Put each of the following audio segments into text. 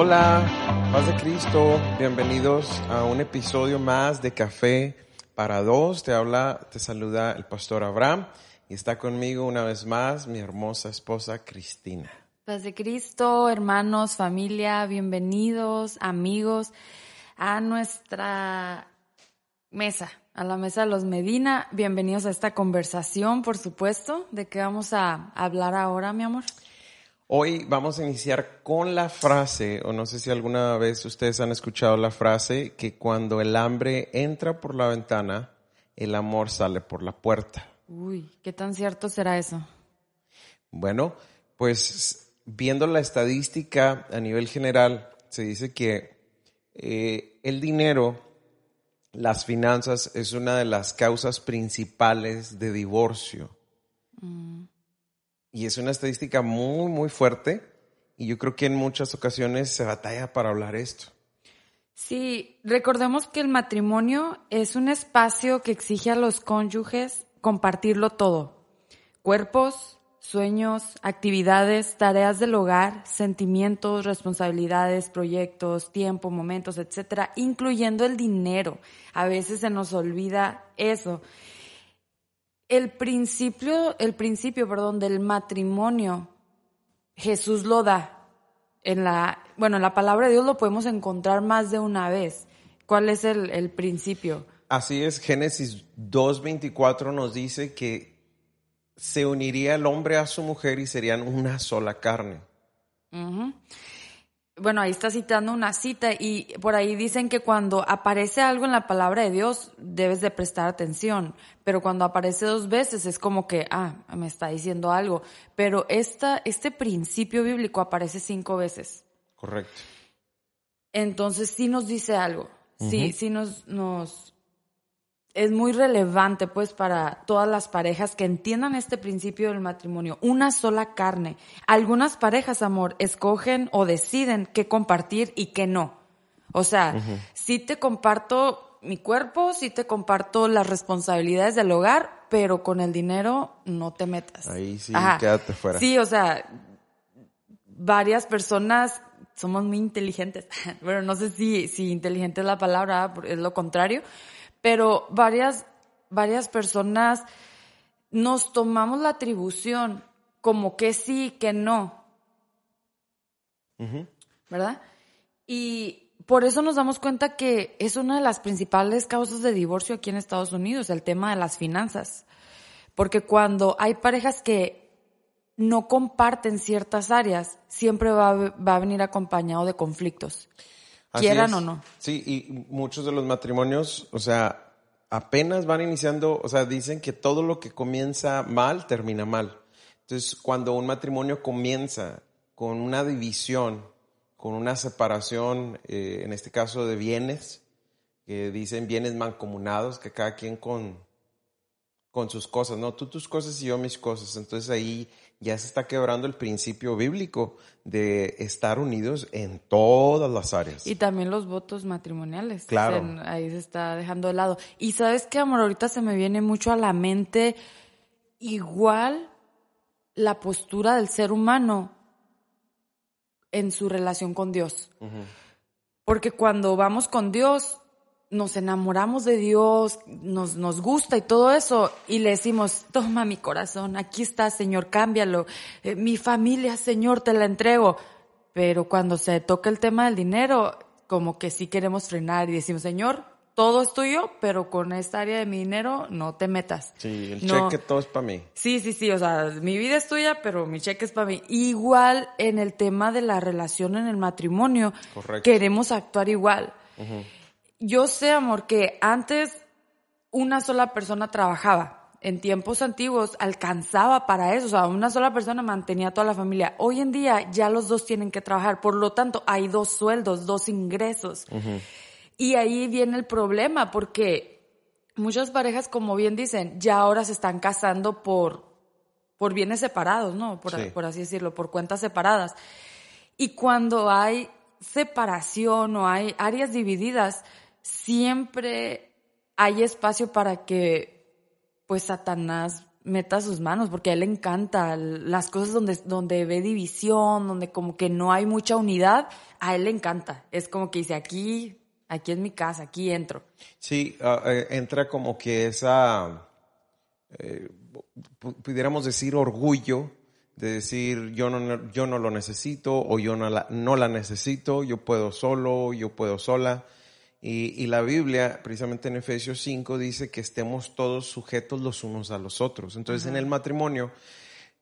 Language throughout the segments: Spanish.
Hola, paz de Cristo, bienvenidos a un episodio más de Café para Dos. Te habla, te saluda el pastor Abraham y está conmigo una vez más mi hermosa esposa Cristina. Paz de Cristo, hermanos, familia, bienvenidos, amigos, a nuestra mesa, a la mesa de los Medina. Bienvenidos a esta conversación, por supuesto. ¿De qué vamos a hablar ahora, mi amor? Hoy vamos a iniciar con la frase, o no sé si alguna vez ustedes han escuchado la frase, que cuando el hambre entra por la ventana, el amor sale por la puerta. Uy, ¿qué tan cierto será eso? Bueno, pues viendo la estadística a nivel general, se dice que eh, el dinero, las finanzas, es una de las causas principales de divorcio. Mm. Y es una estadística muy, muy fuerte. Y yo creo que en muchas ocasiones se batalla para hablar esto. Sí, recordemos que el matrimonio es un espacio que exige a los cónyuges compartirlo todo. Cuerpos, sueños, actividades, tareas del hogar, sentimientos, responsabilidades, proyectos, tiempo, momentos, etcétera, incluyendo el dinero. A veces se nos olvida eso. El principio, el principio, perdón, del matrimonio, Jesús lo da. En la, bueno, en la palabra de Dios lo podemos encontrar más de una vez. ¿Cuál es el, el principio? Así es, Génesis 2.24 nos dice que se uniría el hombre a su mujer y serían una sola carne. Bueno, ahí está citando una cita y por ahí dicen que cuando aparece algo en la palabra de Dios debes de prestar atención, pero cuando aparece dos veces es como que, ah, me está diciendo algo, pero esta, este principio bíblico aparece cinco veces. Correcto. Entonces sí nos dice algo, sí, sí nos, nos, es muy relevante pues para todas las parejas que entiendan este principio del matrimonio, una sola carne. Algunas parejas, amor, escogen o deciden qué compartir y qué no. O sea, sí te comparto mi cuerpo, sí te comparto las responsabilidades del hogar, pero con el dinero no te metas. Ahí sí, Ajá. quédate fuera. Sí, o sea, varias personas somos muy inteligentes. Bueno, no sé si, si inteligente es la palabra, es lo contrario, pero varias, varias personas nos tomamos la atribución como que sí, que no. ¿verdad? Y por eso nos damos cuenta que es una de las principales causas de divorcio aquí en Estados Unidos, el tema de las finanzas. Porque cuando hay parejas que no comparten ciertas áreas, siempre va, va a venir acompañado de conflictos, Así quieran es. o no. Sí, y muchos de los matrimonios, o sea, apenas van iniciando, o sea, dicen que todo lo que comienza mal termina mal. Entonces, cuando un matrimonio comienza con una división, con una separación, eh, en este caso de bienes, que dicen bienes mancomunados, que cada quien con, con sus cosas, ¿no? Tú tus cosas y yo mis cosas. Entonces ahí ya se está quebrando el principio bíblico de estar unidos en todas las áreas. Y también los votos matrimoniales. Claro. Ahí se está dejando de lado. Y sabes qué, amor, ahorita se me viene mucho a la mente igual la postura del ser humano en su relación con Dios. Porque cuando vamos con Dios, nos enamoramos de Dios, nos, nos gusta y todo eso, y le decimos, toma mi corazón, aquí está, Señor, cámbialo. Eh, mi familia, Señor, te la entrego. Pero cuando se toca el tema del dinero, como que sí queremos frenar y decimos, Señor, todo es tuyo, pero con esta área de mi dinero no te metas. Sí, el No. cheque todo es para mí. Sí, sí, sí, o sea, mi vida es tuya, pero mi cheque es para mí. Igual en el tema de la relación en el matrimonio, Correcto. queremos actuar igual. Yo sé, amor, que antes una sola persona trabajaba. En tiempos antiguos alcanzaba para eso, o sea, una sola persona mantenía a toda la familia. Hoy en día ya los dos tienen que trabajar, por lo tanto hay dos sueldos, dos ingresos. Y ahí viene el problema, porque muchas parejas, como bien dicen, ya ahora se están casando por, por bienes separados, ¿no? Por, Sí. por así decirlo, por cuentas separadas. Y cuando hay separación o hay áreas divididas, siempre hay espacio para que, pues, Satanás meta sus manos, porque a él le encanta las cosas donde, donde ve división, donde como que no hay mucha unidad, a él le encanta. Es como que dice, aquí, aquí es mi casa, aquí entro. Sí, eh, entra como que esa, eh, pudiéramos decir, orgullo de decir yo no, yo no lo necesito o yo no la, no la necesito, yo puedo solo, yo puedo sola. Y, y, la Biblia, precisamente en Efesios 5, dice que estemos todos sujetos los unos a los otros. Entonces, en el matrimonio,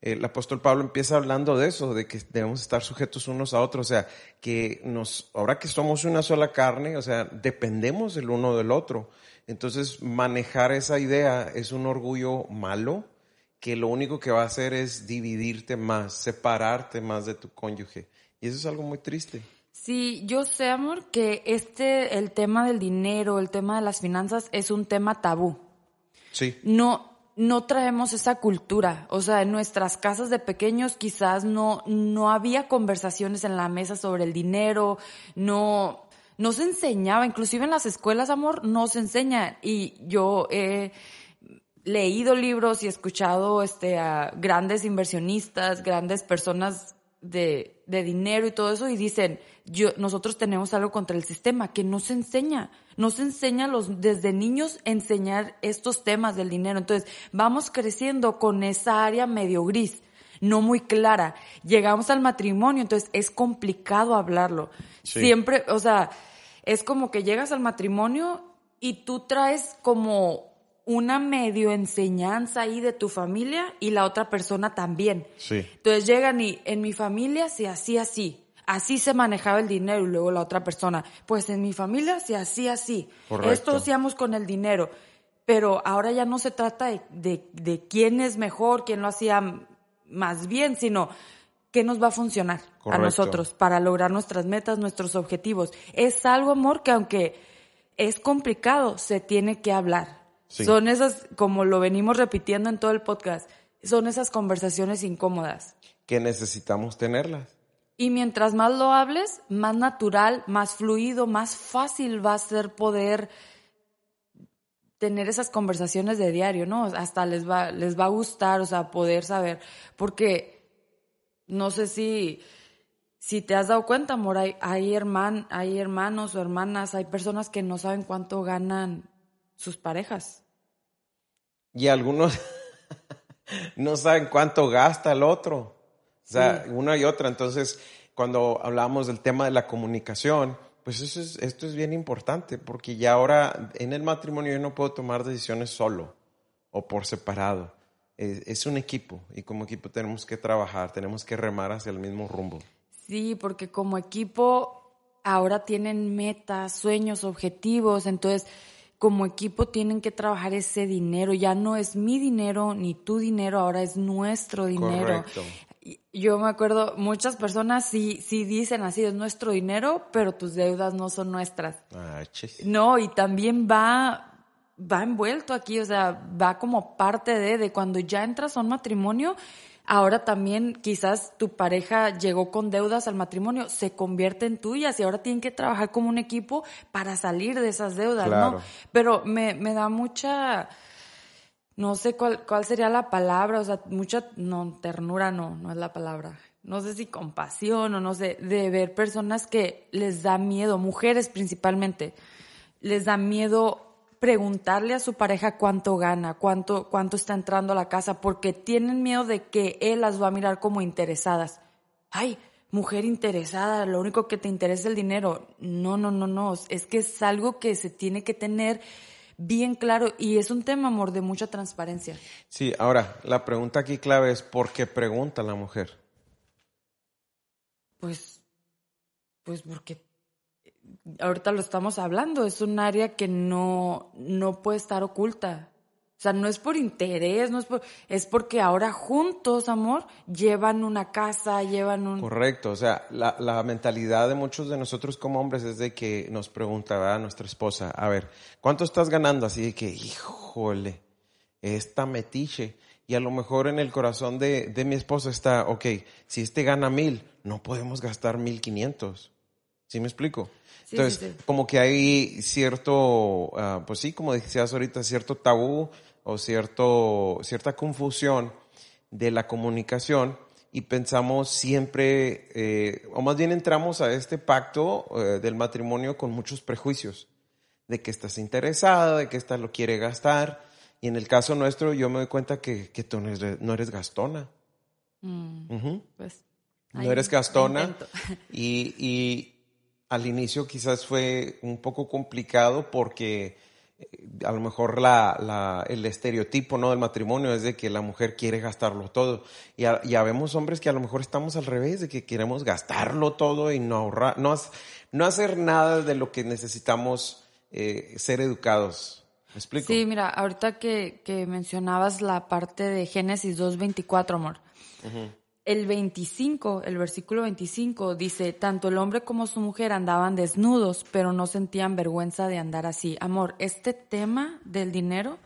el apóstol Pablo empieza hablando de eso, de que debemos estar sujetos unos a otros. O sea, que nos, ahora que somos una sola carne, o sea, dependemos el uno del otro. Entonces, manejar esa idea es un orgullo malo que lo único que va a hacer es dividirte más, separarte más de tu cónyuge. Y eso es algo muy triste. Sí, yo sé, amor, que este, el tema del dinero, el tema de las finanzas es un tema tabú. Sí. No, no traemos esa cultura. O sea, en nuestras casas de pequeños quizás no, no había conversaciones en la mesa sobre el dinero, no, no se enseñaba, inclusive en las escuelas, amor, no se enseña. Y yo he leído libros y escuchado este, a grandes inversionistas, grandes personas de, de dinero y todo eso y dicen, yo, nosotros tenemos algo contra el sistema que no se enseña, no se enseña los, desde niños enseñar estos temas del dinero. Entonces, vamos creciendo con esa área medio gris, no muy clara. Llegamos al matrimonio, entonces es complicado hablarlo. Siempre, o sea, es como que llegas al matrimonio y tú traes como una medio enseñanza ahí de tu familia y la otra persona también. Sí. Entonces llegan y en mi familia se hacía así. Así se manejaba el dinero y luego la otra persona, pues en mi familia se hacía así. Correcto. Esto hacíamos con el dinero. Pero ahora ya no se trata de, de, quién es mejor, quién lo hacía más bien, sino qué nos va a funcionar a nosotros para lograr nuestras metas, nuestros objetivos. Es algo, amor, que aunque es complicado, se tiene que hablar son esas, como lo venimos repitiendo en todo el podcast, son esas conversaciones incómodas. Que necesitamos tenerlas. Y mientras más lo hables, más natural, más fluido, más fácil va a ser poder tener esas conversaciones de diario, ¿no? Hasta les va, les va a gustar, o sea, poder saber. Porque no sé si, si te has dado cuenta, amor, hay, hay, hay hermanos o hermanas, hay personas que no saben cuánto ganan sus parejas. Y algunos no saben cuánto gasta el otro. O sea, una y otra. Entonces, cuando hablamos del tema de la comunicación, pues eso es, esto es bien importante, porque ya ahora en el matrimonio yo no puedo tomar decisiones solo o por separado. Es, es un equipo y como equipo tenemos que trabajar, tenemos que remar hacia el mismo rumbo. Sí, porque como equipo ahora tienen metas, sueños, objetivos, entonces como equipo tienen que trabajar ese dinero. Ya no es mi dinero ni tu dinero, ahora es nuestro dinero. Correcto. Yo me acuerdo, muchas personas sí, sí dicen así, es nuestro dinero, pero tus deudas no son nuestras. Ah, no, y también va, va envuelto aquí, o sea, va como parte de, de cuando ya entras a un matrimonio, ahora también quizás tu pareja llegó con deudas al matrimonio, se convierte en tuyas y ahora tienen que trabajar como un equipo para salir de esas deudas, ¿no? Pero me, me da mucha, no sé cuál, cuál sería la palabra, o sea, mucha, no, ternura no, no es la palabra. No sé si compasión o no sé, de ver personas que les da miedo, mujeres principalmente, les da miedo preguntarle a su pareja cuánto gana, cuánto, cuánto está entrando a la casa, porque tienen miedo de que él las va a mirar como interesadas. Ay, mujer interesada, lo único que te interesa es el dinero. No, no, no, no, es que es algo que se tiene que tener bien claro y es un tema, amor, de mucha transparencia. Sí, ahora, la pregunta aquí clave es, ¿por qué pregunta la mujer? Pues, pues porque ahorita lo estamos hablando, es un área que no, no puede estar oculta. O sea, no es por interés, no es por, es porque ahora juntos, amor, llevan una casa, llevan un... Correcto, o sea, la, la mentalidad de muchos de nosotros como hombres es de que nos preguntaba nuestra esposa, a ver, ¿cuánto estás ganando? Así de que, híjole, esta metiche. Y a lo mejor en el corazón de, de mi esposa está, ok, si este gana mil, no podemos gastar mil quinientos ¿Sí me explico? Sí, Entonces, sí, sí. como que hay cierto, ah, pues sí, como decías ahorita, cierto tabú o cierto, cierta confusión de la comunicación y pensamos siempre, eh, o más bien entramos a este pacto eh, del matrimonio con muchos prejuicios, de que estás interesada, de que esta lo quiere gastar, y en el caso nuestro yo me doy cuenta que, que tú no eres, no eres gastona. Mm, Ujú. pues, No eres gastona y, y al inicio quizás fue un poco complicado porque a lo mejor la, la- el estereotipo ¿no? del matrimonio es de que la mujer quiere gastarlo todo. Y ya, ya vemos hombres que a lo mejor estamos al revés, de que queremos gastarlo todo y no ahorrar, no, no hacer nada de lo que necesitamos eh, ser educados. ¿Me explico? Sí, mira, ahorita que, que mencionabas la parte de Génesis 2.24, amor. El 25, el versículo 25 dice, tanto el hombre como su mujer andaban desnudos, pero no sentían vergüenza de andar así. Amor, este tema del dinero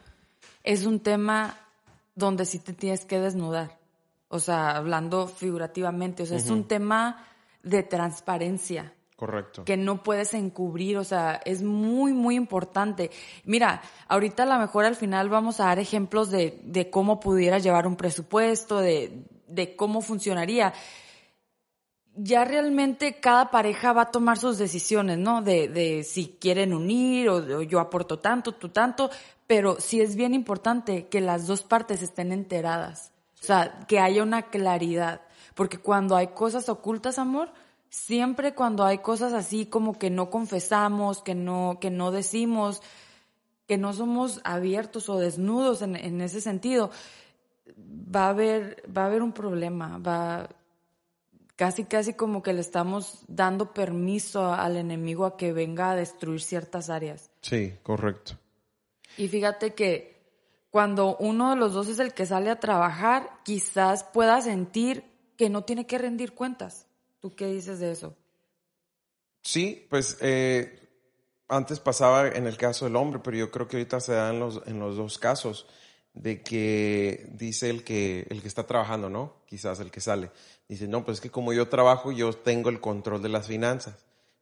es un tema donde sí te tienes que desnudar. O sea, hablando figurativamente, o sea, es un tema de transparencia Correcto. que no puedes encubrir, o sea, es muy, muy importante. Mira, ahorita a lo mejor al final vamos a dar ejemplos de, de cómo pudiera llevar un presupuesto, de, de cómo funcionaría. Ya realmente cada pareja va a tomar sus decisiones, ¿no? De, de si quieren unir o, yo aporto tanto, tú tanto, pero sí es bien importante que las dos partes estén enteradas. O sea, que haya una claridad. Porque cuando hay cosas ocultas, amor, siempre cuando hay cosas así como que no confesamos, que no, que no decimos, que no somos abiertos o desnudos en, en ese sentido, va a haber, va a haber un problema, va casi casi como que le estamos dando permiso al enemigo a que venga a destruir ciertas áreas. Sí, correcto. Y fíjate que cuando uno de los dos es el que sale a trabajar, quizás pueda sentir que no tiene que rendir cuentas. ¿Tú qué dices de eso? Sí, pues eh, antes pasaba en el caso del hombre, pero yo creo que ahorita se da en los, en los dos casos, de que dice el que, el que está trabajando, ¿no? Quizás el que sale. Dice, no, pues es que como yo trabajo, yo tengo el control de las finanzas.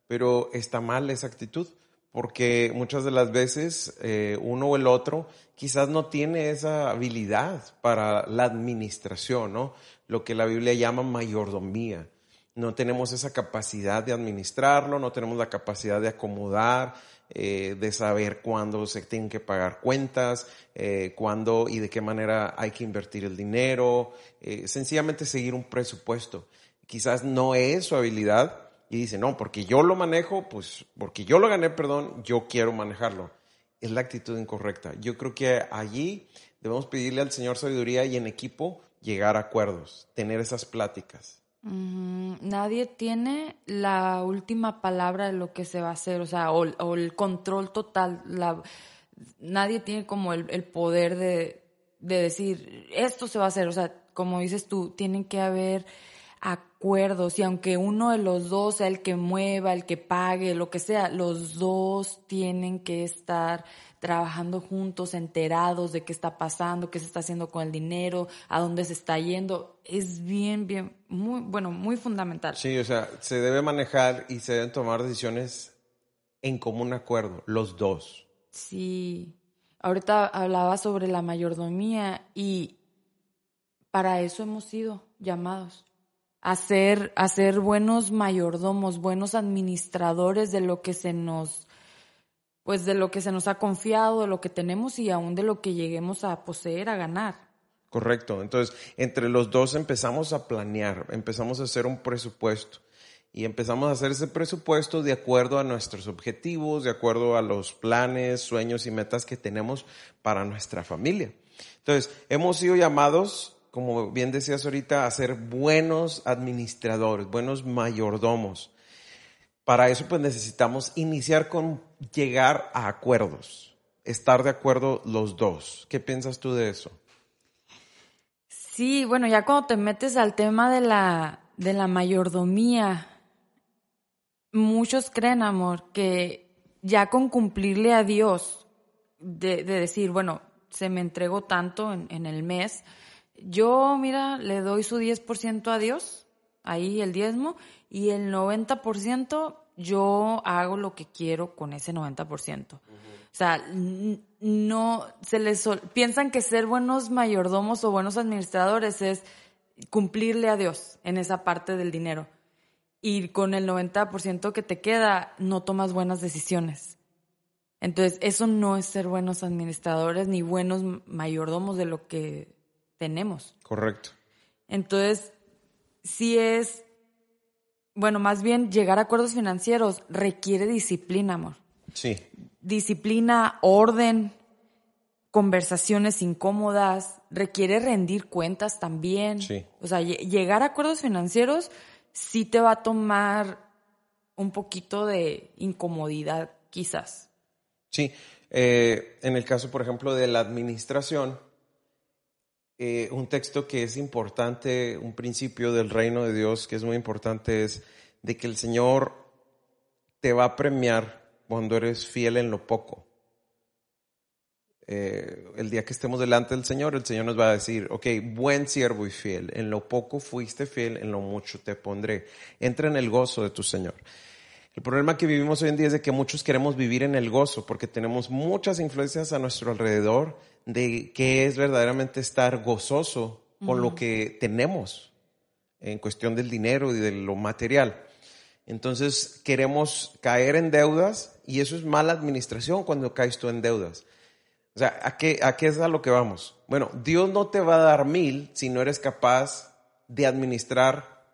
Pero está mal esa actitud, porque muchas de las veces eh, uno o el otro quizás no tiene esa habilidad para la administración, ¿no? Lo que la Biblia llama mayordomía no tenemos esa capacidad de administrarlo, no tenemos la capacidad de acomodar, eh, de saber cuándo se tienen que pagar cuentas, eh, cuándo y de qué manera hay que invertir el dinero, eh, sencillamente seguir un presupuesto. Quizás no es su habilidad y dice, no, porque yo lo manejo, pues porque yo lo gané, perdón, yo quiero manejarlo. Es la actitud incorrecta. Yo creo que allí debemos pedirle al Señor sabiduría y en equipo llegar a acuerdos, tener esas pláticas. Mm, nadie tiene la última palabra de lo que se va a hacer, o sea, o, o el control total. La, nadie tiene como el, el poder de, de decir, esto se va a hacer. O sea, como dices tú, tienen que haber acuerdos y aunque uno de los dos sea el que mueva, el que pague, lo que sea, los dos tienen que estar trabajando juntos, enterados de qué está pasando, qué se está haciendo con el dinero, a dónde se está yendo. Es bien, bien, muy, bueno, muy fundamental. Sí, o sea, se debe manejar y se deben tomar decisiones en común acuerdo, los dos. Sí. Ahorita hablaba sobre la mayordomía y para eso hemos sido llamados. A ser, buenos mayordomos, buenos administradores de lo que se nos, pues de lo que se nos ha confiado, de lo que tenemos y aún de lo que lleguemos a poseer, a ganar. Correcto. Entonces, entre los dos empezamos a planear, empezamos a hacer un presupuesto y empezamos a hacer ese presupuesto de acuerdo a nuestros objetivos, de acuerdo a los planes, sueños y metas que tenemos para nuestra familia. Entonces, hemos sido llamados, como bien decías ahorita, a ser buenos administradores, buenos mayordomos. Para eso, pues necesitamos iniciar con llegar a acuerdos, estar de acuerdo los dos. ¿Qué piensas tú de eso? Sí, bueno, ya cuando te metes al tema de la, de la mayordomía, muchos creen, amor, que ya con cumplirle a Dios, de, de decir, bueno, se me entregó tanto en, en, el mes, yo, mira, le doy su 10% a Dios, ahí el diezmo, y el 90% yo hago lo que quiero con ese 90%. O sea, no se les piensan que ser buenos mayordomos o buenos administradores es cumplirle a Dios en esa parte del dinero. Y con el 90% que te queda, no tomas buenas decisiones. Entonces, eso no es ser buenos administradores ni buenos mayordomos de lo que tenemos. Correcto. Entonces, sí es bueno, más bien llegar a acuerdos financieros requiere disciplina, amor. Sí. Disciplina, orden, conversaciones incómodas, requiere rendir cuentas también. Sí. O sea, llegar a acuerdos financieros sí te va a tomar un poquito de incomodidad, quizás. Sí. Eh, en el caso, por ejemplo, de la administración, eh, un texto que es importante, un principio del reino de Dios que es muy importante es de que el Señor te va a premiar cuando eres fiel en lo poco. Eh, el día que estemos delante del Señor, el Señor nos va a decir, ok, buen siervo y fiel, en lo poco fuiste fiel, en lo mucho te pondré. Entra en el gozo de tu Señor. El problema que vivimos hoy en día es de que muchos queremos vivir en el gozo porque tenemos muchas influencias a nuestro alrededor de qué es verdaderamente estar gozoso con lo que tenemos en cuestión del dinero y de lo material. Entonces queremos caer en deudas y eso es mala administración cuando caes tú en deudas. O sea, ¿a qué, ¿a qué es a lo que vamos? Bueno, Dios no te va a dar mil si no eres capaz de administrar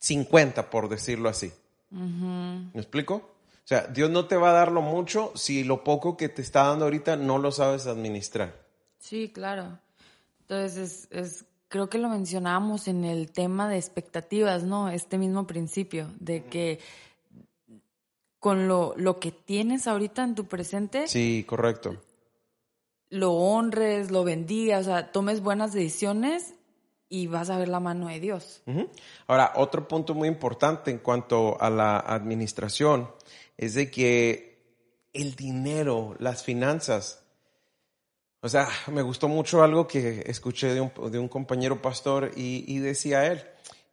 50, por decirlo así. ¿Me explico? O sea, Dios no te va a dar lo mucho si lo poco que te está dando ahorita no lo sabes administrar. Sí, claro. Entonces, es, creo que lo mencionábamos en el tema de expectativas, ¿no? Este mismo principio de que con lo, lo que tienes ahorita en tu presente. Sí, correcto. Lo honres, lo bendigas, o sea, tomes buenas decisiones y vas a ver la mano de Dios. Ahora, otro punto muy importante en cuanto a la administración es de que el dinero, las finanzas, o sea, me gustó mucho algo que escuché de un, compañero pastor y, decía él,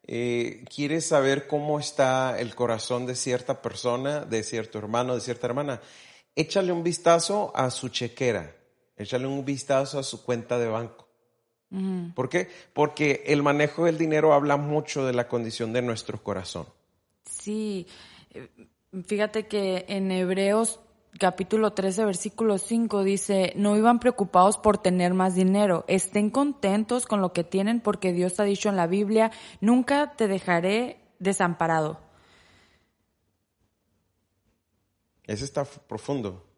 eh, ¿quieres saber cómo está el corazón de cierta persona, de cierto hermano, de cierta hermana? Échale un vistazo a su chequera, échale un vistazo a su cuenta de banco. ¿Por qué? Porque el manejo del dinero habla mucho de la condición de nuestro corazón. Sí, fíjate que en Hebreos capítulo 13, versículo 5 dice, no iban preocupados por tener más dinero, estén contentos con lo que tienen porque Dios ha dicho en la Biblia, nunca te dejaré desamparado. Ese está profundo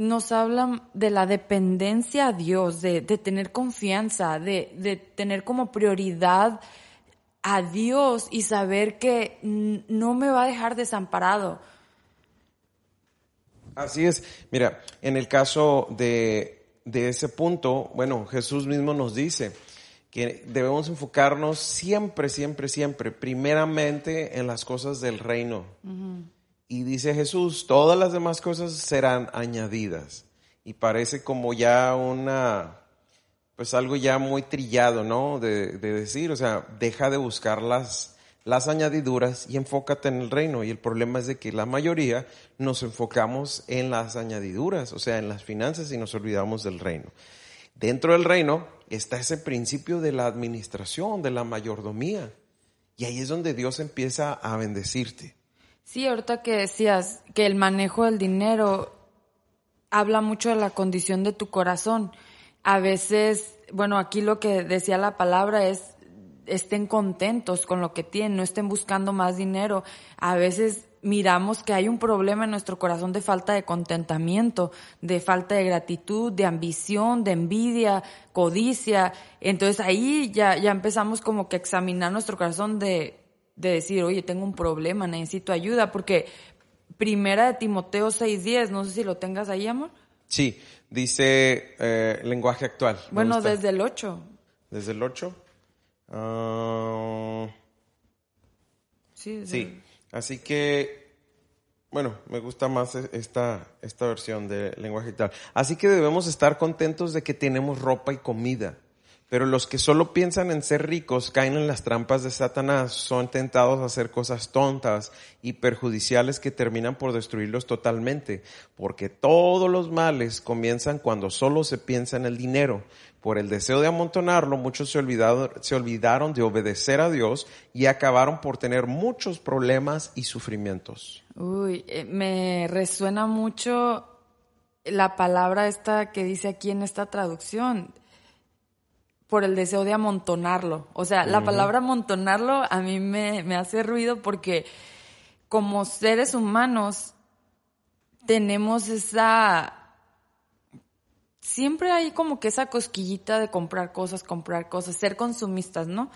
nos hablan de la dependencia a Dios, de, tener confianza, de, de, tener como prioridad a Dios y saber que no me va a dejar desamparado. Así es. Mira, en el caso de, de ese punto, bueno, Jesús mismo nos dice que debemos enfocarnos siempre, siempre, siempre, primeramente en las cosas del reino. Y dice Jesús, todas las demás cosas serán añadidas. Y parece como ya una, pues algo ya muy trillado, ¿no? De, decir, o sea, deja de buscar las, las añadiduras y enfócate en el reino. Y el problema es de que la mayoría nos enfocamos en las añadiduras, o sea, en las finanzas y nos olvidamos del reino. Dentro del reino está ese principio de la administración, de la mayordomía. Y ahí es donde Dios empieza a bendecirte. Sí, ahorita que decías que el manejo del dinero habla mucho de la condición de tu corazón. A veces, bueno, aquí lo que decía la palabra es estén contentos con lo que tienen, no estén buscando más dinero. A veces miramos que hay un problema en nuestro corazón de falta de contentamiento, de falta de gratitud, de ambición, de envidia, codicia. Entonces ahí ya, ya empezamos como que a examinar nuestro corazón de de decir, oye, tengo un problema, necesito ayuda, porque primera de Timoteo 6.10, no sé si lo tengas ahí, amor. Sí, dice eh, lenguaje actual. Bueno, desde el 8. ¿Desde el 8? Ah, sí, sí. Así que, bueno, me gusta más e-, esta, esta versión de lenguaje actual. Así que debemos estar contentos de que tenemos ropa y comida Pero los que solo piensan en ser ricos caen en las trampas de Satanás, son tentados a hacer cosas tontas y perjudiciales que terminan por destruirlos totalmente, porque todos los males comienzan cuando solo se piensa en el dinero. Por el deseo de amontonarlo, muchos se olvidaron, se olvidaron de obedecer a Dios y acabaron por tener muchos problemas y sufrimientos. Uy, eh, me resuena mucho la palabra esta que dice aquí en esta traducción por el deseo de amontonarlo. O sea, la palabra amontonarlo a mí me, me hace ruido porque como seres humanos tenemos esa... Siempre hay como que esa cosquillita de comprar cosas, comprar cosas, ser consumistas, ¿no?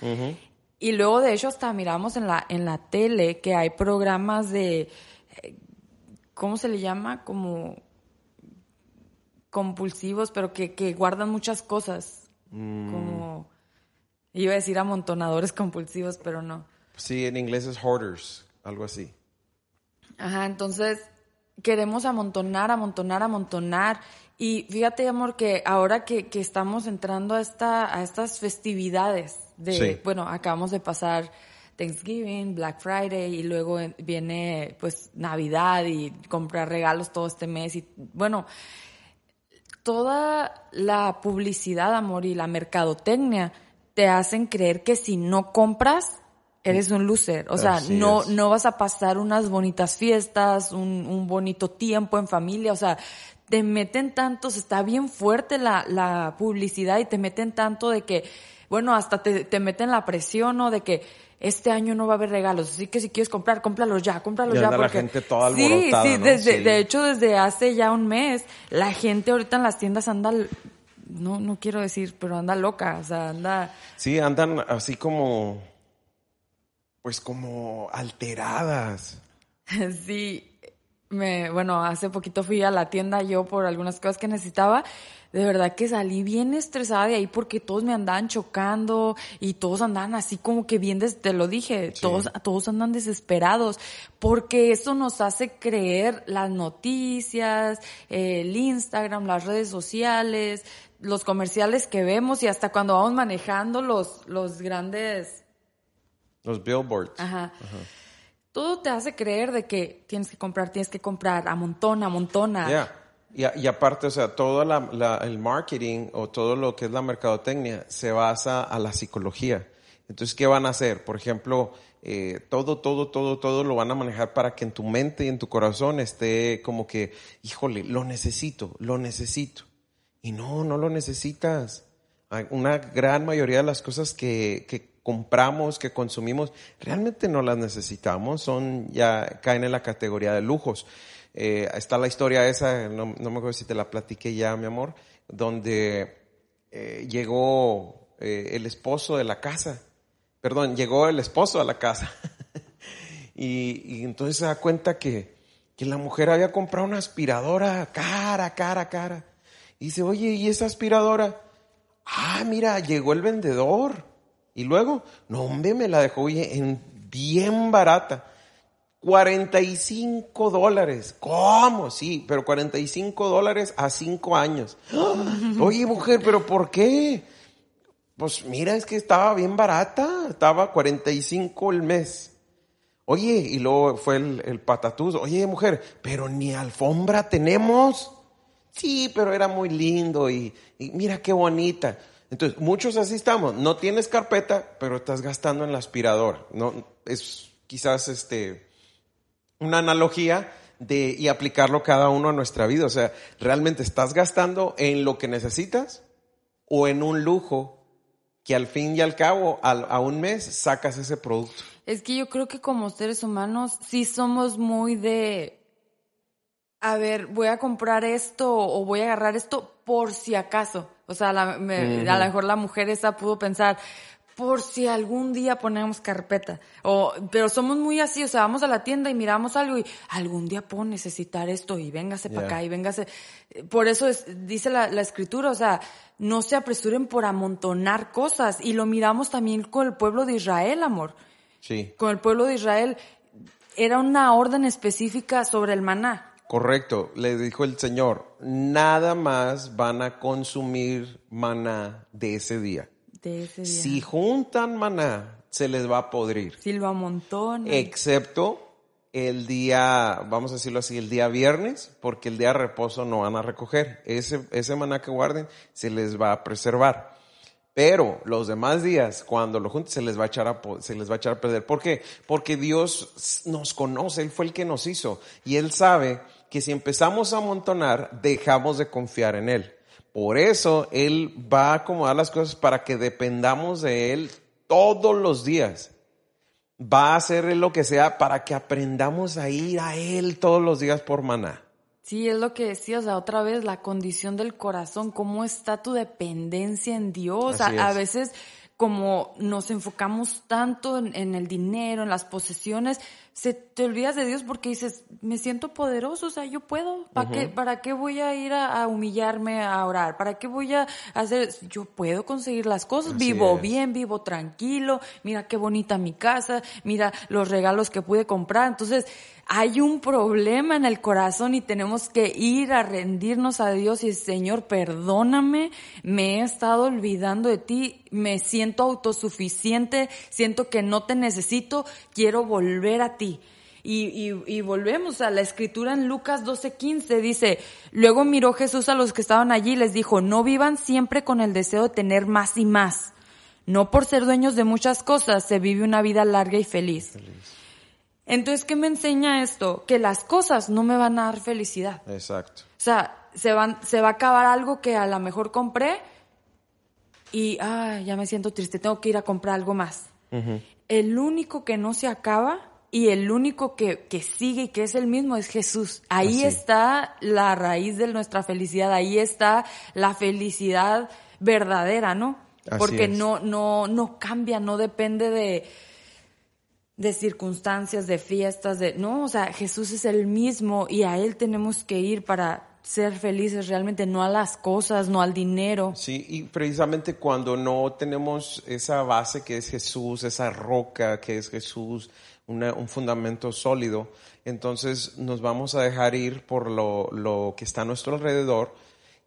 Y luego, de hecho, hasta miramos en la, en la tele que hay programas de, ¿cómo se le llama? Como compulsivos, pero que, que guardan muchas cosas. Mm. Como, iba a decir amontonadores compulsivos, pero no. Sí, en inglés es hoarders, algo así. Ajá, entonces queremos amontonar, amontonar, amontonar. Y fíjate, amor, que ahora que, que estamos entrando a, esta, a estas festividades, de, Sí. bueno, acabamos de pasar Thanksgiving, Black Friday y luego en- viene pues Navidad y comprar regalos todo este mes y bueno, toda la publicidad, amor, y la mercadotecnia te hacen creer que si no compras, eres un loser. O sea, Así no, es. no vas a pasar unas bonitas fiestas, un, un bonito tiempo en familia. O sea, te meten tantos, está bien fuerte la, la publicidad y te meten tanto de que, bueno, hasta te, te meten la presión, ¿no? De que este año no va a haber regalos, así que si quieres comprar, cómpralos ya, cómpralos Y ya. anda la porque... gente toda Sí, sí, ¿no? desde, Sí. de hecho desde hace ya un mes, la gente ahorita en las tiendas anda, no, no quiero decir, pero anda loca, o sea, anda, Sí, andan así como, pues como alteradas. sí, me, bueno, hace poquito fui a la tienda yo por algunas cosas que necesitaba, de verdad que salí bien estresada de ahí porque todos me andaban chocando y todos andaban así como que bien, des- te lo dije, todos, todos andan desesperados porque eso nos hace creer las noticias, el Instagram, las redes sociales, los comerciales que vemos y hasta cuando vamos manejando los, los grandes Los billboards. Ajá. Todo te hace creer de que tienes que comprar, tienes que comprar, amontona, amontona. Ya. Y, a- y aparte, o sea, todo la- el marketing o todo lo que es la mercadotecnia se basa a la psicología. Entonces, ¿qué van a hacer? Por ejemplo, eh, todo, todo, todo, todo lo van a manejar para que en tu mente y en tu corazón esté como que, híjole, lo necesito, lo necesito. Y no, no lo necesitas. Una gran mayoría de las cosas que, que compramos, que consumimos, realmente no las necesitamos, son ya caen en la categoría de lujos. Eh, está la historia esa, no, no me acuerdo si te la platiqué ya, mi amor, donde eh, llegó eh, el esposo de la casa, perdón, llegó el esposo a la casa y, y entonces se da cuenta que, que la mujer había comprado una aspiradora cara, cara, cara. Y dice, oye, ¿y esa aspiradora? Ah, mira, llegó el vendedor. Y luego, no, hombre, me la dejó oye, en bien barata. 45 dólares. ¿Cómo? Sí, pero 45 dólares a 5 años. Oye, mujer, ¿pero por qué? Pues mira, es que estaba bien barata. Estaba 45 el mes. Oye, y luego fue el, el patatús. Oye, mujer, pero ni alfombra tenemos. Sí, pero era muy lindo y, mira qué bonita. Entonces, muchos así estamos. No tienes carpeta, pero estás gastando en la aspiradora. No, es quizás este, una analogía de, y aplicarlo cada uno a nuestra vida. O sea, ¿realmente estás gastando en lo que necesitas o en un lujo que al fin y al cabo, al- a un mes, sacas ese producto? Es que yo creo que como seres humanos sí somos muy de, a ver, voy a comprar esto o voy a agarrar esto por si acaso. O sea, la- me- a lo mejor la mujer esa pudo pensar, por si algún día ponemos carpeta. O, pero somos muy así, o sea, vamos a la tienda y miramos algo y algún día puedo necesitar esto y véngase para acá y véngase. Por eso es, dice la, la escritura, o sea, no se apresuren por amontonar cosas. Y lo miramos también con el pueblo de Israel, amor Sí. con el pueblo de Israel era una orden específica sobre el maná. Correcto, le dijo el Señor, nada más van a consumir maná de ese día. de ese día. Si juntan maná, se les va a podrir. Si lo amontonan. Excepto el día, vamos a decirlo así, el día viernes, porque el día de reposo no van a recoger. Ese, ese maná que guarden se les va a preservar. Pero los demás días, cuando lo junten, se les va a echar a, se les va a echar a perder. ¿Por qué? Porque Dios nos conoce, Él fue el que nos hizo. Y Él sabe que si empezamos a amontonar, dejamos de confiar en Él. Por eso Él va a acomodar las cosas para que dependamos de Él todos los días va a hacer lo que sea para que aprendamos a ir a Él todos los días por maná. Sí, es lo que decía, o sea, otra vez la condición del corazón, cómo está tu dependencia en Dios. A, Así a es. veces como nos enfocamos tanto en, en el dinero, en las posesiones, se te olvidas de Dios porque dices, me siento poderoso, o sea, yo puedo. ¿Para, qué, ¿Para qué voy a ir a, a humillarme a orar? ¿Para qué voy a hacer? Yo puedo conseguir las cosas, Así vivo es. bien, vivo tranquilo, mira qué bonita mi casa, mira los regalos que pude comprar. Entonces, hay un problema en el corazón y tenemos que ir a rendirnos a Dios y Señor, perdóname, me he estado olvidando de ti, me siento autosuficiente, siento que no te necesito, quiero volver a ti. Y, y, y volvemos a la escritura en Lucas 12:15, dice, luego miró Jesús a los que estaban allí y les dijo, no vivan siempre con el deseo de tener más y más. No por ser dueños de muchas cosas se vive una vida larga y feliz. Entonces, ¿qué me enseña esto? Que las cosas no me van a dar felicidad. Exacto. O sea, se, van, se va a acabar algo que a lo mejor compré y, ah, ya me siento triste, tengo que ir a comprar algo más. El único que no se acaba y el único que, que sigue y que es el mismo es Jesús. Ahí Así. está la raíz de nuestra felicidad, ahí está la felicidad verdadera, ¿no? Así Porque es. no, no, no cambia, no depende de, de circunstancias, de fiestas, de no, o sea, Jesús es el mismo y a él tenemos que ir para ser felices realmente, no a las cosas, no al dinero. Sí, y precisamente cuando no tenemos esa base que es Jesús, esa roca que es Jesús, una- un fundamento sólido, entonces nos vamos a dejar ir por lo, lo que está a nuestro alrededor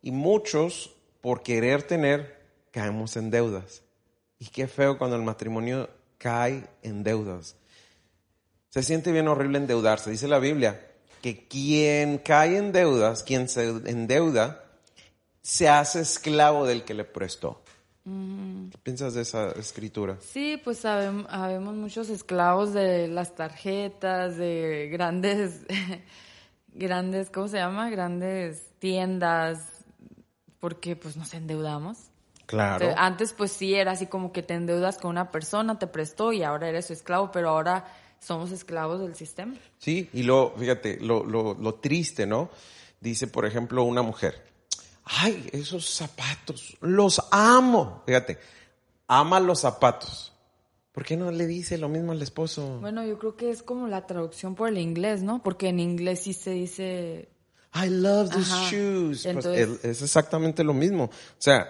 y muchos, por querer tener, caemos en deudas. Y qué feo cuando el matrimonio cae en deudas. Se siente bien horrible endeudarse. Dice la Biblia que quien cae en deudas, quien se endeuda, se hace esclavo del que le prestó. ¿Qué piensas de esa escritura? Sí, pues sabemos, muchos esclavos de las tarjetas, de grandes, grandes, ¿cómo se llama? Grandes tiendas, porque pues nos endeudamos. Claro. Te- Antes pues sí era así como que te endeudas con una persona, te prestó y ahora eres su esclavo, pero ahora somos esclavos del sistema. Sí, y lo, fíjate, lo, lo, lo triste, ¿no? Dice, por ejemplo, una mujer, ay, esos zapatos, los amo. Fíjate, ama los zapatos. ¿Por qué no le dice lo mismo al esposo? Bueno, yo creo que es como la traducción por el inglés, ¿no? Porque en inglés sí se dice I love these Ajá. shoes. Pues, Entonces- es, es exactamente lo mismo. O sea,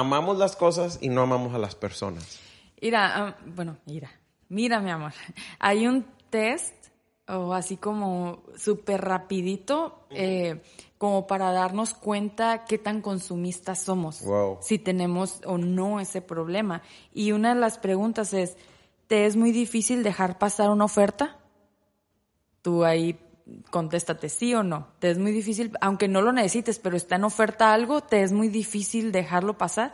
amamos las cosas y no amamos a las personas. Mira, bueno, mira, mira mi amor, hay un test o así como súper rapidito eh, como para darnos cuenta qué tan consumistas somos, Wow. si tenemos o no ese problema. Y una de las preguntas es, ¿te es muy difícil dejar pasar una oferta? Tú ahí contéstate sí o no. ¿Te es muy difícil, aunque no lo necesites, pero está en oferta algo, te es muy difícil dejarlo pasar?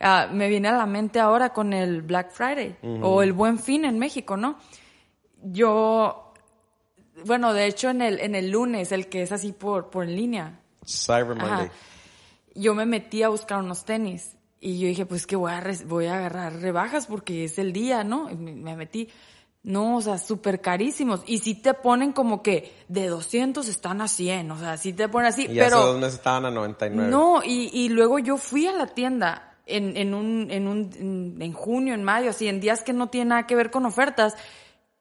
Ah, me viene a la mente ahora con el Black Friday o el Buen Fin en México, ¿no? Yo, bueno, de hecho en el, en el lunes, el que es así por, por en línea, Cyber Ajá. Monday. yo me metí a buscar unos tenis y yo dije, pues que voy a, voy a agarrar rebajas porque es el día, ¿no? Y me metí. No, o sea, súper carísimos. Y si te ponen como que de 200 están a 100, o sea, si te ponen así, Y pero... hace dos meses estaban a 99. No, y, y luego yo fui a la tienda en, en un, en un, en, junio, en mayo, así, en días que no tienen nada que ver con ofertas,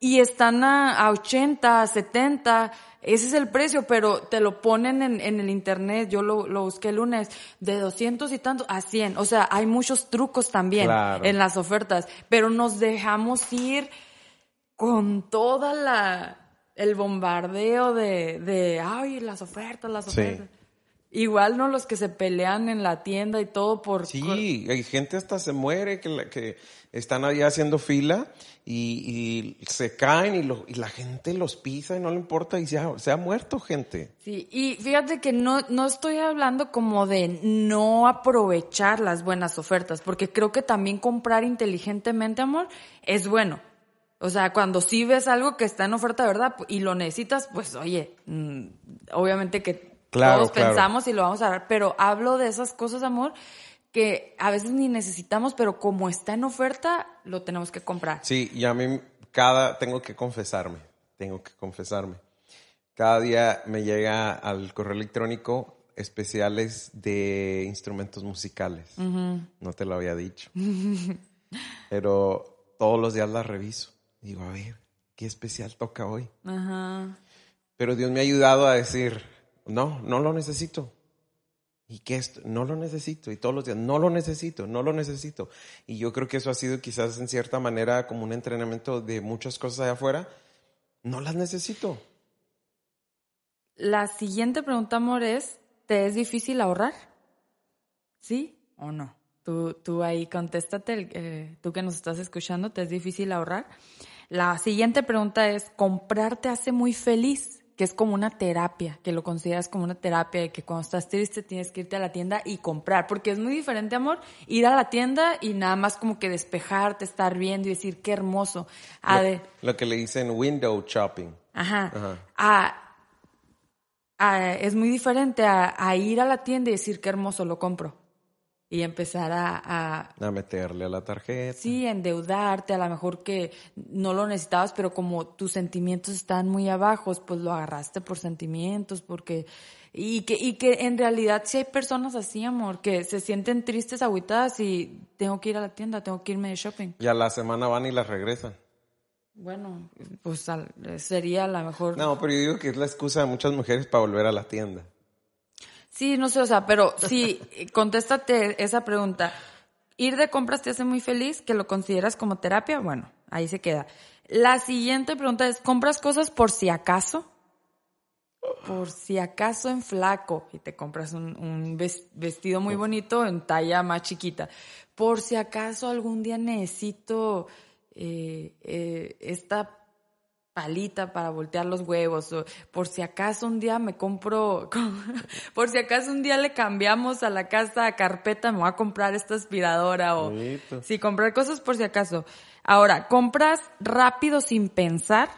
y están a, a 80, a 70, ese es el precio, pero te lo ponen en, en el internet, yo lo, lo busqué el lunes, de 200 y tanto a 100, o sea, hay muchos trucos también Claro. en las ofertas, pero nos dejamos ir con toda la, el bombardeo de, de, ay, las ofertas, las Sí. ofertas. Igual, ¿no? Los que se pelean en la tienda y todo por... Sí, hay gente hasta se muere que, la- que están ahí haciendo fila y, y se caen y, lo- y la gente los pisa y no le importa y se ha, se ha muerto gente. Sí, y fíjate que no, no estoy hablando como de no aprovechar las buenas ofertas, porque creo que también comprar inteligentemente, amor, es bueno. O sea, cuando sí ves algo que está en oferta verdad y lo necesitas, pues oye, mm, obviamente que Claro, todos claro. pensamos y lo vamos a dar, pero hablo de esas cosas, amor, que a veces ni necesitamos, pero como está en oferta, lo tenemos que comprar. Sí, y a mí cada, tengo que confesarme, tengo que confesarme. Cada día me llega al correo electrónico especiales de instrumentos musicales. No te lo había dicho. Pero todos los días las reviso. Digo, a ver, ¿qué especial toca hoy? Ajá. Pero Dios me ha ayudado a decir, no, no lo necesito. ¿Y qué esto? No lo necesito. Y todos los días, no lo necesito, no lo necesito. Y yo creo que eso ha sido quizás en cierta manera como un entrenamiento de muchas cosas allá afuera. No las necesito. La siguiente pregunta, amor, es, ¿te es difícil ahorrar? ¿Sí o no? Tú, tú ahí contéstate, eh, tú que nos estás escuchando, ¿te es difícil ahorrar? La siguiente pregunta es, ¿comprar te hace muy feliz? Que es como una terapia, que lo consideras como una terapia, de que cuando estás triste tienes que irte a la tienda y comprar, porque es muy diferente, amor, ir a la tienda y nada más como que despejarte, estar viendo y decir, qué hermoso. A de, Lo que le dicen window shopping. Ajá. Ajá. A- a- es muy diferente a, a ir a la tienda y decir qué hermoso lo compro. Y empezar a, a, A meterle a la tarjeta. sí, endeudarte, a lo mejor que no lo necesitabas, pero como tus sentimientos están muy abajos, pues lo agarraste por sentimientos, porque... Y que, y que en realidad sí hay personas así, amor, que se sienten tristes, agüitadas y tengo que ir a la tienda, tengo que irme de shopping. Y a la semana van y las regresan. Bueno, pues al- sería la mejor... No, pero yo digo que es la excusa de muchas mujeres para volver a la tienda. Sí, no sé, o sea, pero sí, contéstate esa pregunta. ¿Ir de compras te hace muy feliz? ¿Que lo consideras como terapia? Bueno, ahí se queda. La siguiente pregunta es, ¿compras cosas por si acaso? Por si acaso en flaco y te compras un, un ves- vestido muy bonito en talla más chiquita. Por si acaso algún día necesito eh, eh, esta palita para voltear los huevos o por si acaso un día me compro por si acaso un día le cambiamos a la casa a carpeta me voy a comprar esta aspiradora o Bonito. sí comprar cosas por si acaso ahora compras rápido sin pensar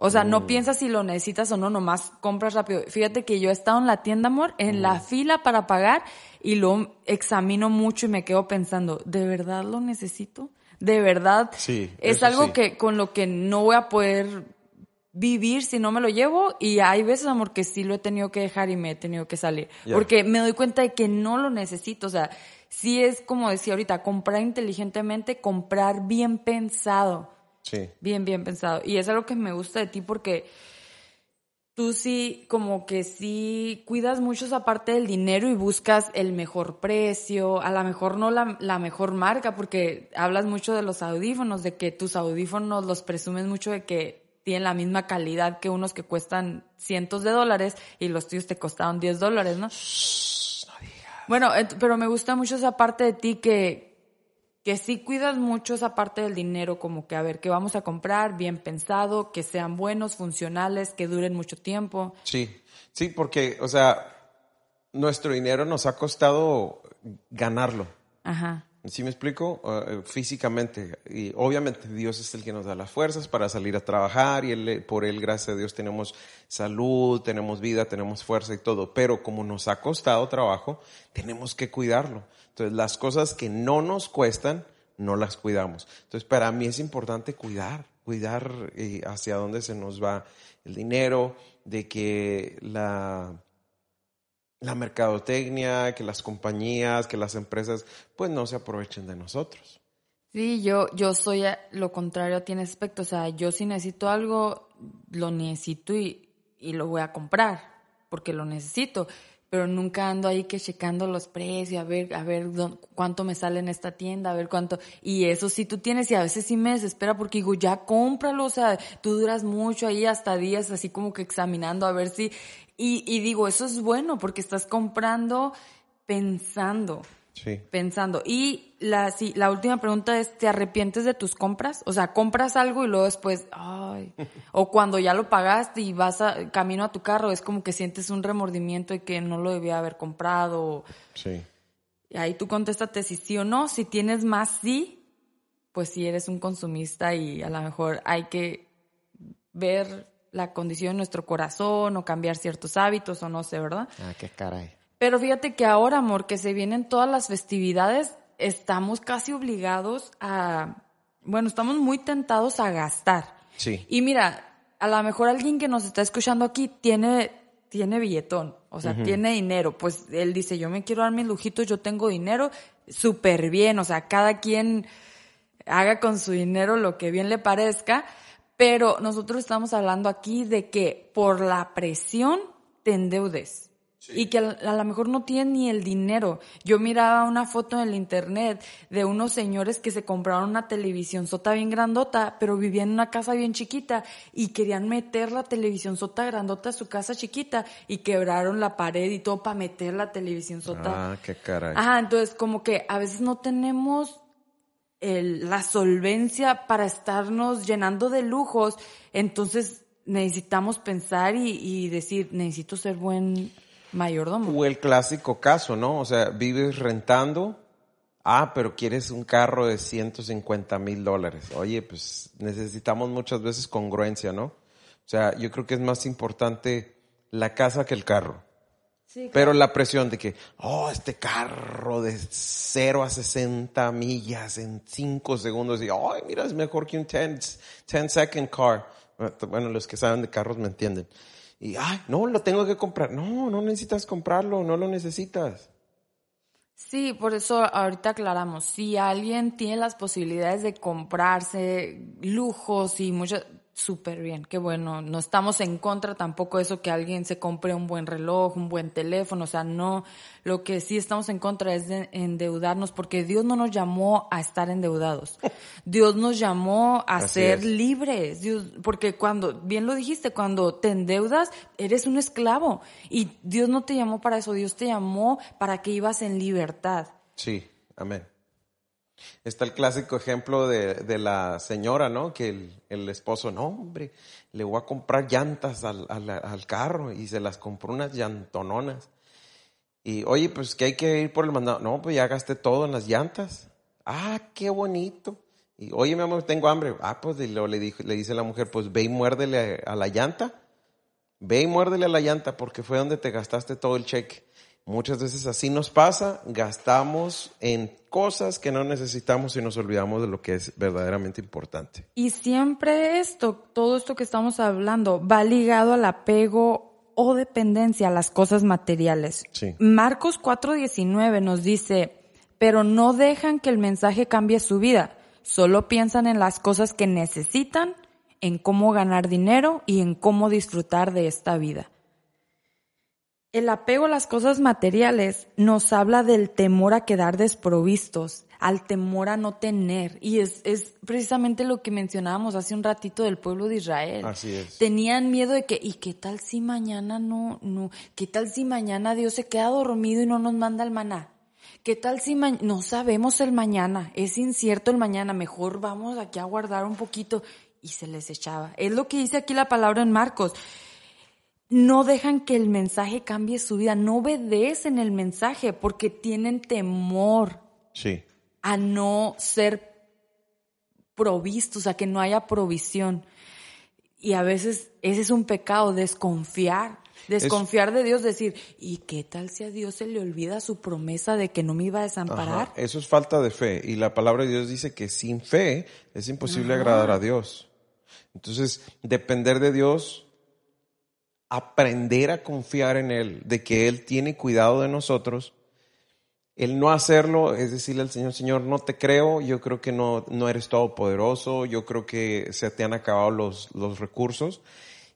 o sea, no piensas si lo necesitas o no, nomás compras rápido. Fíjate que yo he estado en la tienda, amor, en la fila para pagar y lo examino mucho y me quedo pensando, ¿de verdad lo necesito? ¿De verdad? Sí, Es algo sí. que con lo que no voy a poder vivir si no me lo llevo y hay veces, amor, que sí lo he tenido que dejar y me he tenido que salir. Porque me doy cuenta de que no lo necesito. O sea, sí es como decía ahorita, comprar inteligentemente, comprar bien pensado. Sí. Bien, bien pensado. Y es algo que me gusta de ti porque tú sí, como que sí cuidas mucho esa parte del dinero y buscas el mejor precio, a lo mejor no la, la mejor marca, porque hablas mucho de los audífonos, de que tus audífonos los presumes mucho de que tienen la misma calidad que unos que cuestan cientos de dólares y los tuyos te costaron 10 dólares, ¿no? Bueno, ent- pero me gusta mucho esa parte de ti que, que sí cuidas mucho esa parte del dinero, como que a ver, qué vamos a comprar, bien pensado, que sean buenos, funcionales, que duren mucho tiempo. Sí, sí, porque, o sea, nuestro dinero nos ha costado ganarlo. Ajá. ¿Sí me explico? Uh, físicamente. Y obviamente Dios es el que nos da las fuerzas para salir a trabajar y él, por Él, gracias a Dios, tenemos salud, tenemos vida, tenemos fuerza y todo. Pero como nos ha costado trabajo, tenemos que cuidarlo. Entonces, las cosas que no nos cuestan, no las cuidamos. Entonces, para mí es importante cuidar, cuidar eh, hacia dónde se nos va el dinero, de que la, la mercadotecnia, que las compañías, que las empresas, pues no se aprovechen de nosotros. Sí, yo, yo soy lo contrario a ti en aspecto. O sea, yo si necesito algo, lo necesito y, y lo voy a comprar, porque lo necesito. Pero nunca ando ahí que checando los precios, a ver, a ver dó- cuánto me sale en esta tienda, a ver cuánto. Y eso sí tú tienes, y a veces sí me desespera porque digo, ya cómpralo, o sea, tú duras mucho ahí hasta días así como que examinando a ver si. Y, y digo, eso es bueno porque estás comprando pensando. Sí. Pensando. Y la, sí, la última pregunta es, ¿te arrepientes de tus compras? O sea, compras algo y luego después, ay. o cuando ya lo pagaste y vas a, camino a tu carro, es como que sientes un remordimiento de que no lo debía haber comprado. Sí. Y ahí tú contéstate si sí o no. Si tienes más sí, pues si eres un consumista y a lo mejor hay que ver la condición de nuestro corazón o cambiar ciertos hábitos o no sé, ¿verdad? Ah, qué caray. Pero fíjate que ahora, amor, que se vienen todas las festividades, estamos casi obligados a, bueno, estamos muy tentados a gastar. Sí. Y mira, a lo mejor alguien que nos está escuchando aquí tiene, tiene billetón, o sea, tiene dinero. Pues él dice, yo me quiero dar mis lujitos, yo tengo dinero, súper bien, o sea, cada quien haga con su dinero lo que bien le parezca. Pero nosotros estamos hablando aquí de que por la presión te endeudes. Y que a a lo mejor no tienen ni el dinero. Yo miraba una foto en el internet de unos señores que se compraron una televisión sota bien grandota, pero vivían en una casa bien chiquita y querían meter la televisión sota grandota a su casa chiquita y quebraron la pared y todo para meter la televisión sota. Ah, qué caray. Ajá, entonces como que a veces no tenemos el- la solvencia para estarnos llenando de lujos, entonces necesitamos pensar y, y decir, necesito ser buen mayordomo. O el clásico caso, ¿no? O sea, vives rentando. Ah, pero quieres un carro de 150 mil dólares. Oye, pues necesitamos muchas veces congruencia, ¿no? O sea, yo creo que es más importante la casa que el carro. Sí, Pero la presión de que, oh, este carro de 0 a 60 millas en 5 segundos. Y, ay, mira, es mejor que un 10, 10 second car. Bueno, los que saben de carros me entienden. Y, ay, no, lo tengo que comprar. No, no necesitas comprarlo, no lo necesitas. Sí, por eso ahorita aclaramos, si alguien tiene las posibilidades de comprarse lujos y muchas, súper bien, qué bueno, no estamos en contra tampoco de eso que alguien se compre un buen reloj, un buen teléfono, o sea, no, lo que sí estamos en contra es de endeudarnos porque Dios no nos llamó a estar endeudados, Dios nos llamó a Así ser es. libres, Dios, porque cuando, bien lo dijiste, cuando te endeudas, eres un esclavo y Dios no te llamó para eso, Dios te llamó para que ibas en libertad. Sí, amén. Está el clásico ejemplo de, de la señora, ¿no? Que el, el esposo, no, hombre, le voy a comprar llantas al, al, carro y se las compró unas llantononas. Y, oye, pues que hay que ir por el mandado. No, pues ya gasté todo en las llantas. Ah, qué bonito. Y, oye, mi amor, tengo hambre. Ah, pues y luego le, dijo, le dice la mujer, pues ve y muérdele a, a la llanta. Ve y muérdele a la llanta porque fue donde te gastaste todo el cheque. Muchas veces así nos pasa, gastamos en cosas que no necesitamos y nos olvidamos de lo que es verdaderamente importante. Y siempre esto, todo esto que estamos hablando, va ligado al apego o dependencia a las cosas materiales. Sí. Marcos 4:19 nos dice, pero no dejan que el mensaje cambie su vida, solo piensan en las cosas que necesitan, en cómo ganar dinero y en cómo disfrutar de esta vida. El apego a las cosas materiales nos habla del temor a quedar desprovistos, al temor a no tener. Y es, es precisamente lo que mencionábamos hace un ratito del pueblo de Israel. Así es. Tenían miedo de que, ¿y qué tal si mañana no, no? ¿Qué tal si mañana Dios se queda dormido y no nos manda el maná? ¿Qué tal si no sabemos el mañana? Es incierto el mañana, mejor vamos aquí a guardar un poquito. Y se les echaba. Es lo que dice aquí la palabra en Marcos no dejan que el mensaje cambie su vida, no obedecen el mensaje porque tienen temor Sí. a no ser provistos, a que no haya provisión. Y a veces ese es un pecado, desconfiar, desconfiar de Dios, decir, ¿y qué tal si a Dios se le olvida su promesa de que no me iba a desamparar? Ajá, Eso es falta de fe. Y la palabra de Dios dice que sin fe es imposible agradar a Dios. Entonces, depender de Dios, aprender a confiar en Él, de que Él tiene cuidado de nosotros. El no hacerlo es decirle al Señor, Señor, no te creo, yo creo que no, no eres todopoderoso, yo creo que se te han acabado los, los recursos.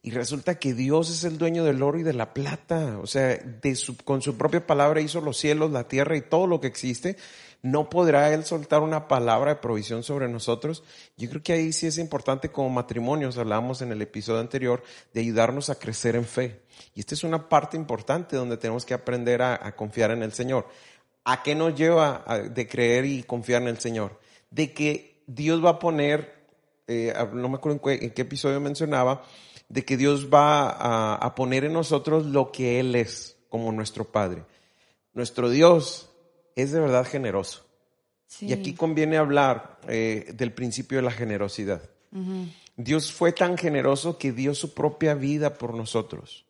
Y resulta que Dios es el dueño del oro y de la plata. O sea, de su, con su propia palabra hizo los cielos, la tierra y todo lo que existe. ¿No podrá Él soltar una palabra de provisión sobre nosotros? Yo creo que ahí sí es importante como matrimonios, hablábamos en el episodio anterior, de ayudarnos a crecer en fe. Y esta es una parte importante donde tenemos que aprender a, confiar en el Señor. ¿A qué nos lleva de creer y confiar en el Señor? De que Dios va a poner, eh, no me acuerdo en qué episodio mencionaba, de que Dios va a, poner en nosotros lo que Él es como nuestro Padre. Nuestro Dios es de verdad generoso. Y aquí conviene hablar eh, del principio de la generosidad. Dios fue tan generoso que dio su propia vida por nosotros.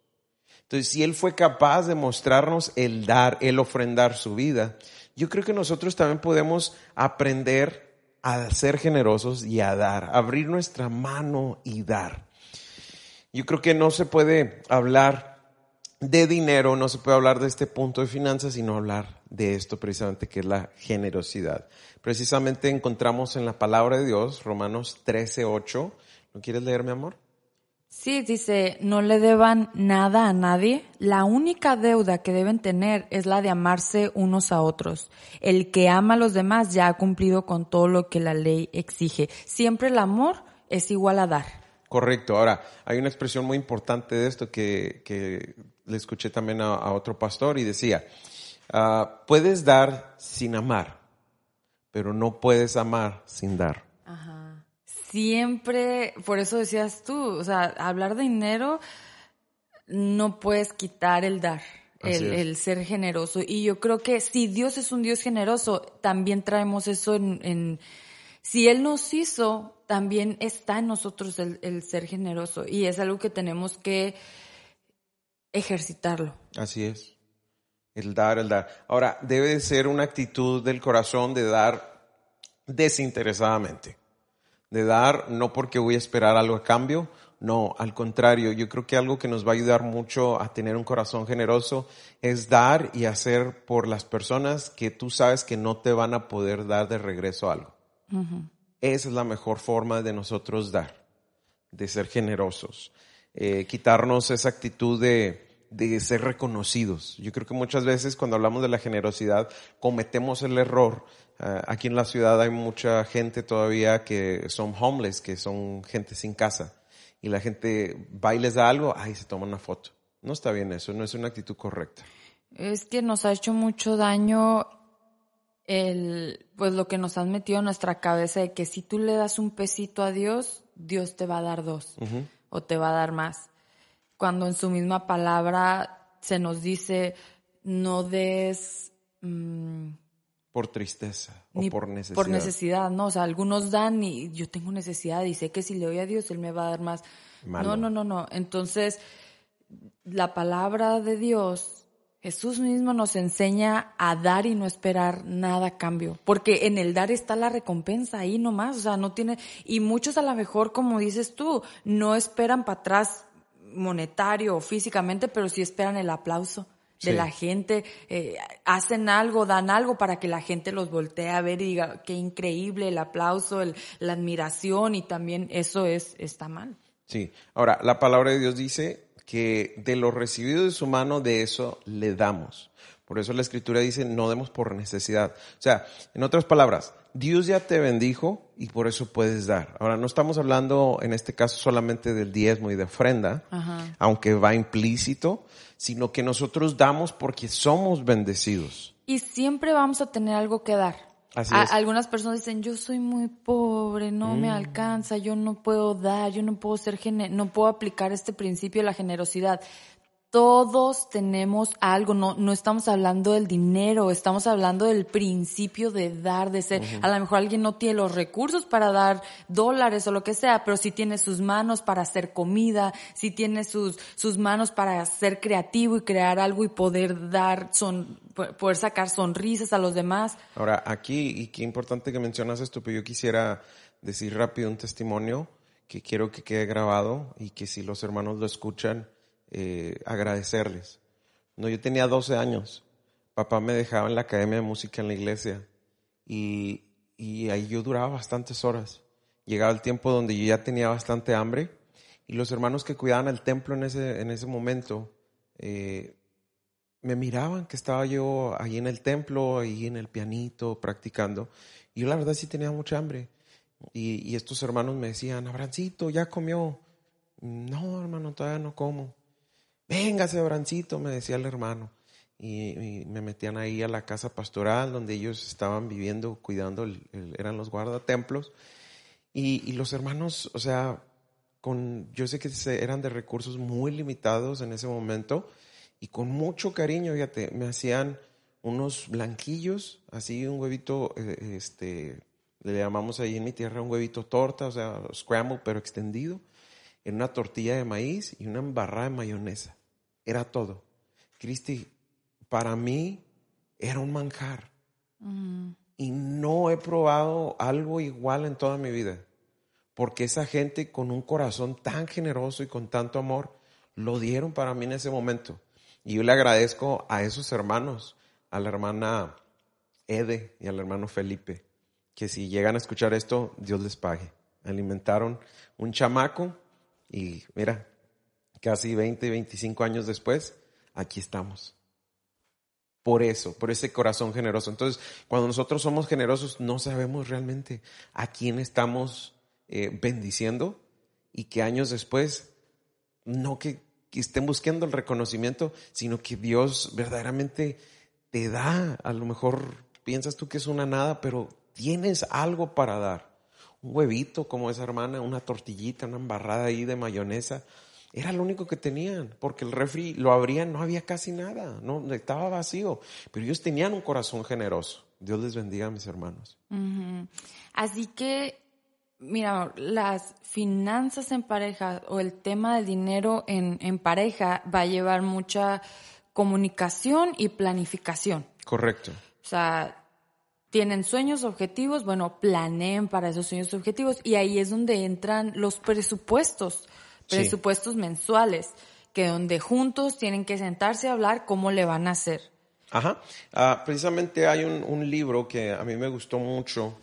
Entonces, si Él fue capaz de mostrarnos el dar, el ofrendar su vida, yo creo que nosotros también podemos aprender a ser generosos y a dar, abrir nuestra mano y dar. Yo creo que no se puede hablar de dinero, no se puede hablar de este punto de finanzas, sino hablar de esto precisamente que es la generosidad. Precisamente encontramos en la palabra de Dios, Romanos 13, 8. ¿Lo quieres leer, mi amor? Sí, dice, no le deban nada a nadie. La única deuda que deben tener es la de amarse unos a otros. El que ama a los demás ya ha cumplido con todo lo que la ley exige. Siempre el amor es igual a dar. Correcto. Ahora, hay una expresión muy importante de esto que, que le escuché también a, otro pastor y decía, ah, puedes dar sin amar, pero no puedes amar sin dar. Ajá. Siempre, por eso decías tú, o sea, hablar de dinero no puedes quitar el dar. El, el, ser generoso. Y yo creo que si Dios es un Dios generoso, también traemos eso en, en si Él nos hizo también está en nosotros el, ser generoso y es algo que tenemos que ejercitarlo. Así es. El dar, el dar. Ahora, debe ser una actitud del corazón de dar desinteresadamente. De dar no porque voy a esperar algo a cambio, no, al contrario, yo creo que algo que nos va a ayudar mucho a tener un corazón generoso es dar y hacer por las personas que tú sabes que no te van a poder dar de regreso algo. Esa es la mejor forma de nosotros dar, de ser generosos, eh, quitarnos esa actitud de, ser reconocidos. Yo creo que muchas veces cuando hablamos de la generosidad cometemos el error. Ah, aquí en la ciudad hay mucha gente todavía que son homeless, que son gente sin casa. Y la gente va y les da algo, ahí se toma una foto. No está bien eso, no es una actitud correcta. Es que nos ha hecho mucho daño el, pues lo que nos han metido en nuestra cabeza de que si tú le das un pesito a Dios, Dios te va a dar dos o te va a dar más. Cuando en su misma palabra se nos dice no des mm, por tristeza o por necesidad. Por necesidad, no, o sea, algunos dan y yo tengo necesidad y sé que si le doy a Dios él me va a dar más. No, no, no, no. Entonces, la palabra de Dios Jesús mismo nos enseña a dar y no esperar nada a cambio, porque en el dar está la recompensa ahí nomás, o sea, no tiene, y muchos a lo mejor, como dices tú, no esperan para atrás monetario o físicamente, pero sí esperan el aplauso de la gente, eh, hacen algo, dan algo para que la gente los voltee a ver y diga, qué increíble el aplauso, el, la admiración y también eso es, está mal. Sí, ahora, la palabra de Dios dice que de lo recibido de su mano, de eso le damos. Por eso la escritura dice, no demos por necesidad. O sea, en otras palabras, Dios ya te bendijo y por eso puedes dar. Ahora, no estamos hablando en este caso solamente del diezmo y de ofrenda, aunque va implícito, sino que nosotros damos porque somos bendecidos. Y siempre vamos a tener algo que dar algunas personas dicen, yo soy muy pobre, no me mm. alcanza, yo no puedo dar, yo no puedo ser, no puedo aplicar este principio de la generosidad todos tenemos algo, no, no estamos hablando del dinero, estamos hablando del principio de dar, de ser. A lo mejor alguien no tiene los recursos para dar dólares o lo que sea, pero sí tiene sus manos para hacer comida, sí tiene sus, sus manos para ser creativo y crear algo y poder dar, son, poder sacar sonrisas a los demás. Ahora, aquí, y qué importante que mencionas esto, pero yo quisiera decir rápido un testimonio que quiero que quede grabado y que si los hermanos lo escuchan, eh, agradecerles. No, yo tenía 12 años. Papá me dejaba en la academia de música en la iglesia y, y ahí yo duraba bastantes horas. Llegaba el tiempo donde yo ya tenía bastante hambre Y los hermanos que cuidaban el templo en ese, en ese momento eh, me miraban que estaba yo ahí en el templo, ahí en el pianito, practicando. Y yo la verdad sí tenía mucha hambre. Y, y estos hermanos me decían, Abrancito, ¿ya comió? No, hermano, todavía no como. Véngase, Abrancito, me decía el hermano. Y, me metían ahí a la casa pastoral donde ellos estaban viviendo, cuidando, eran los guardatemplos. Y, y los hermanos, o sea, con, yo sé que eran de recursos muy limitados en ese momento y con mucho cariño, fíjate, me hacían unos blanquillos, así un huevito, eh, este, le llamamos ahí en mi tierra un huevito torta, o sea, scramble, pero extendido, en una tortilla de maíz y una embarrada de mayonesa. Era todo. Cristi, para mí era un manjar. Y no he probado algo igual en toda mi vida. Porque esa gente con un corazón tan generoso y con tanto amor lo dieron para mí en ese momento. Y yo le agradezco a esos hermanos, a la hermana Ede y al hermano Felipe, que si llegan a escuchar esto, Dios les pague. Alimentaron un chamaco y mira, casi 20, 25 años después, aquí estamos. Por eso, por ese corazón generoso. Entonces, cuando nosotros somos generosos, no sabemos realmente a quién estamos eh, bendiciendo y que años después, no que, que estén buscando el reconocimiento, sino que Dios verdaderamente te da. A lo mejor piensas tú que es una nada, pero tienes algo para dar un huevito como esa hermana, una tortillita, una embarrada ahí de mayonesa. Era lo único que tenían, porque el refri lo abrían, no había casi nada, no estaba vacío, pero ellos tenían un corazón generoso. Dios les bendiga a mis hermanos. Así que, mira, las finanzas en pareja o el tema del dinero en, en pareja va a llevar mucha comunicación y planificación. Correcto. O sea, tienen sueños, objetivos, bueno, planeen para esos sueños, objetivos y ahí es donde entran los presupuestos, presupuestos mensuales, que donde juntos tienen que sentarse a hablar cómo le van a hacer. Ajá, ah, precisamente hay un, un, libro que a mí me gustó mucho,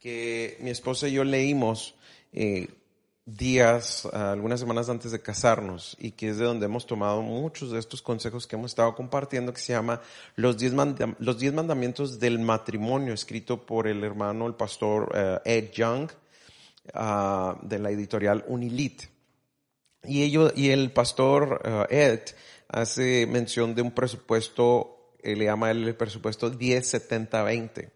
que mi esposa y yo leímos, eh, días, algunas semanas antes de casarnos, y que es de donde hemos tomado muchos de estos consejos que hemos estado compartiendo, que se llama Los Diez, los diez Mandamientos del Matrimonio, escrito por el hermano, el pastor eh, Ed Young, ah, de la editorial Unilit. Y, ello, y el pastor eh, Ed hace mención de un presupuesto, eh, le llama el presupuesto 10-70-20.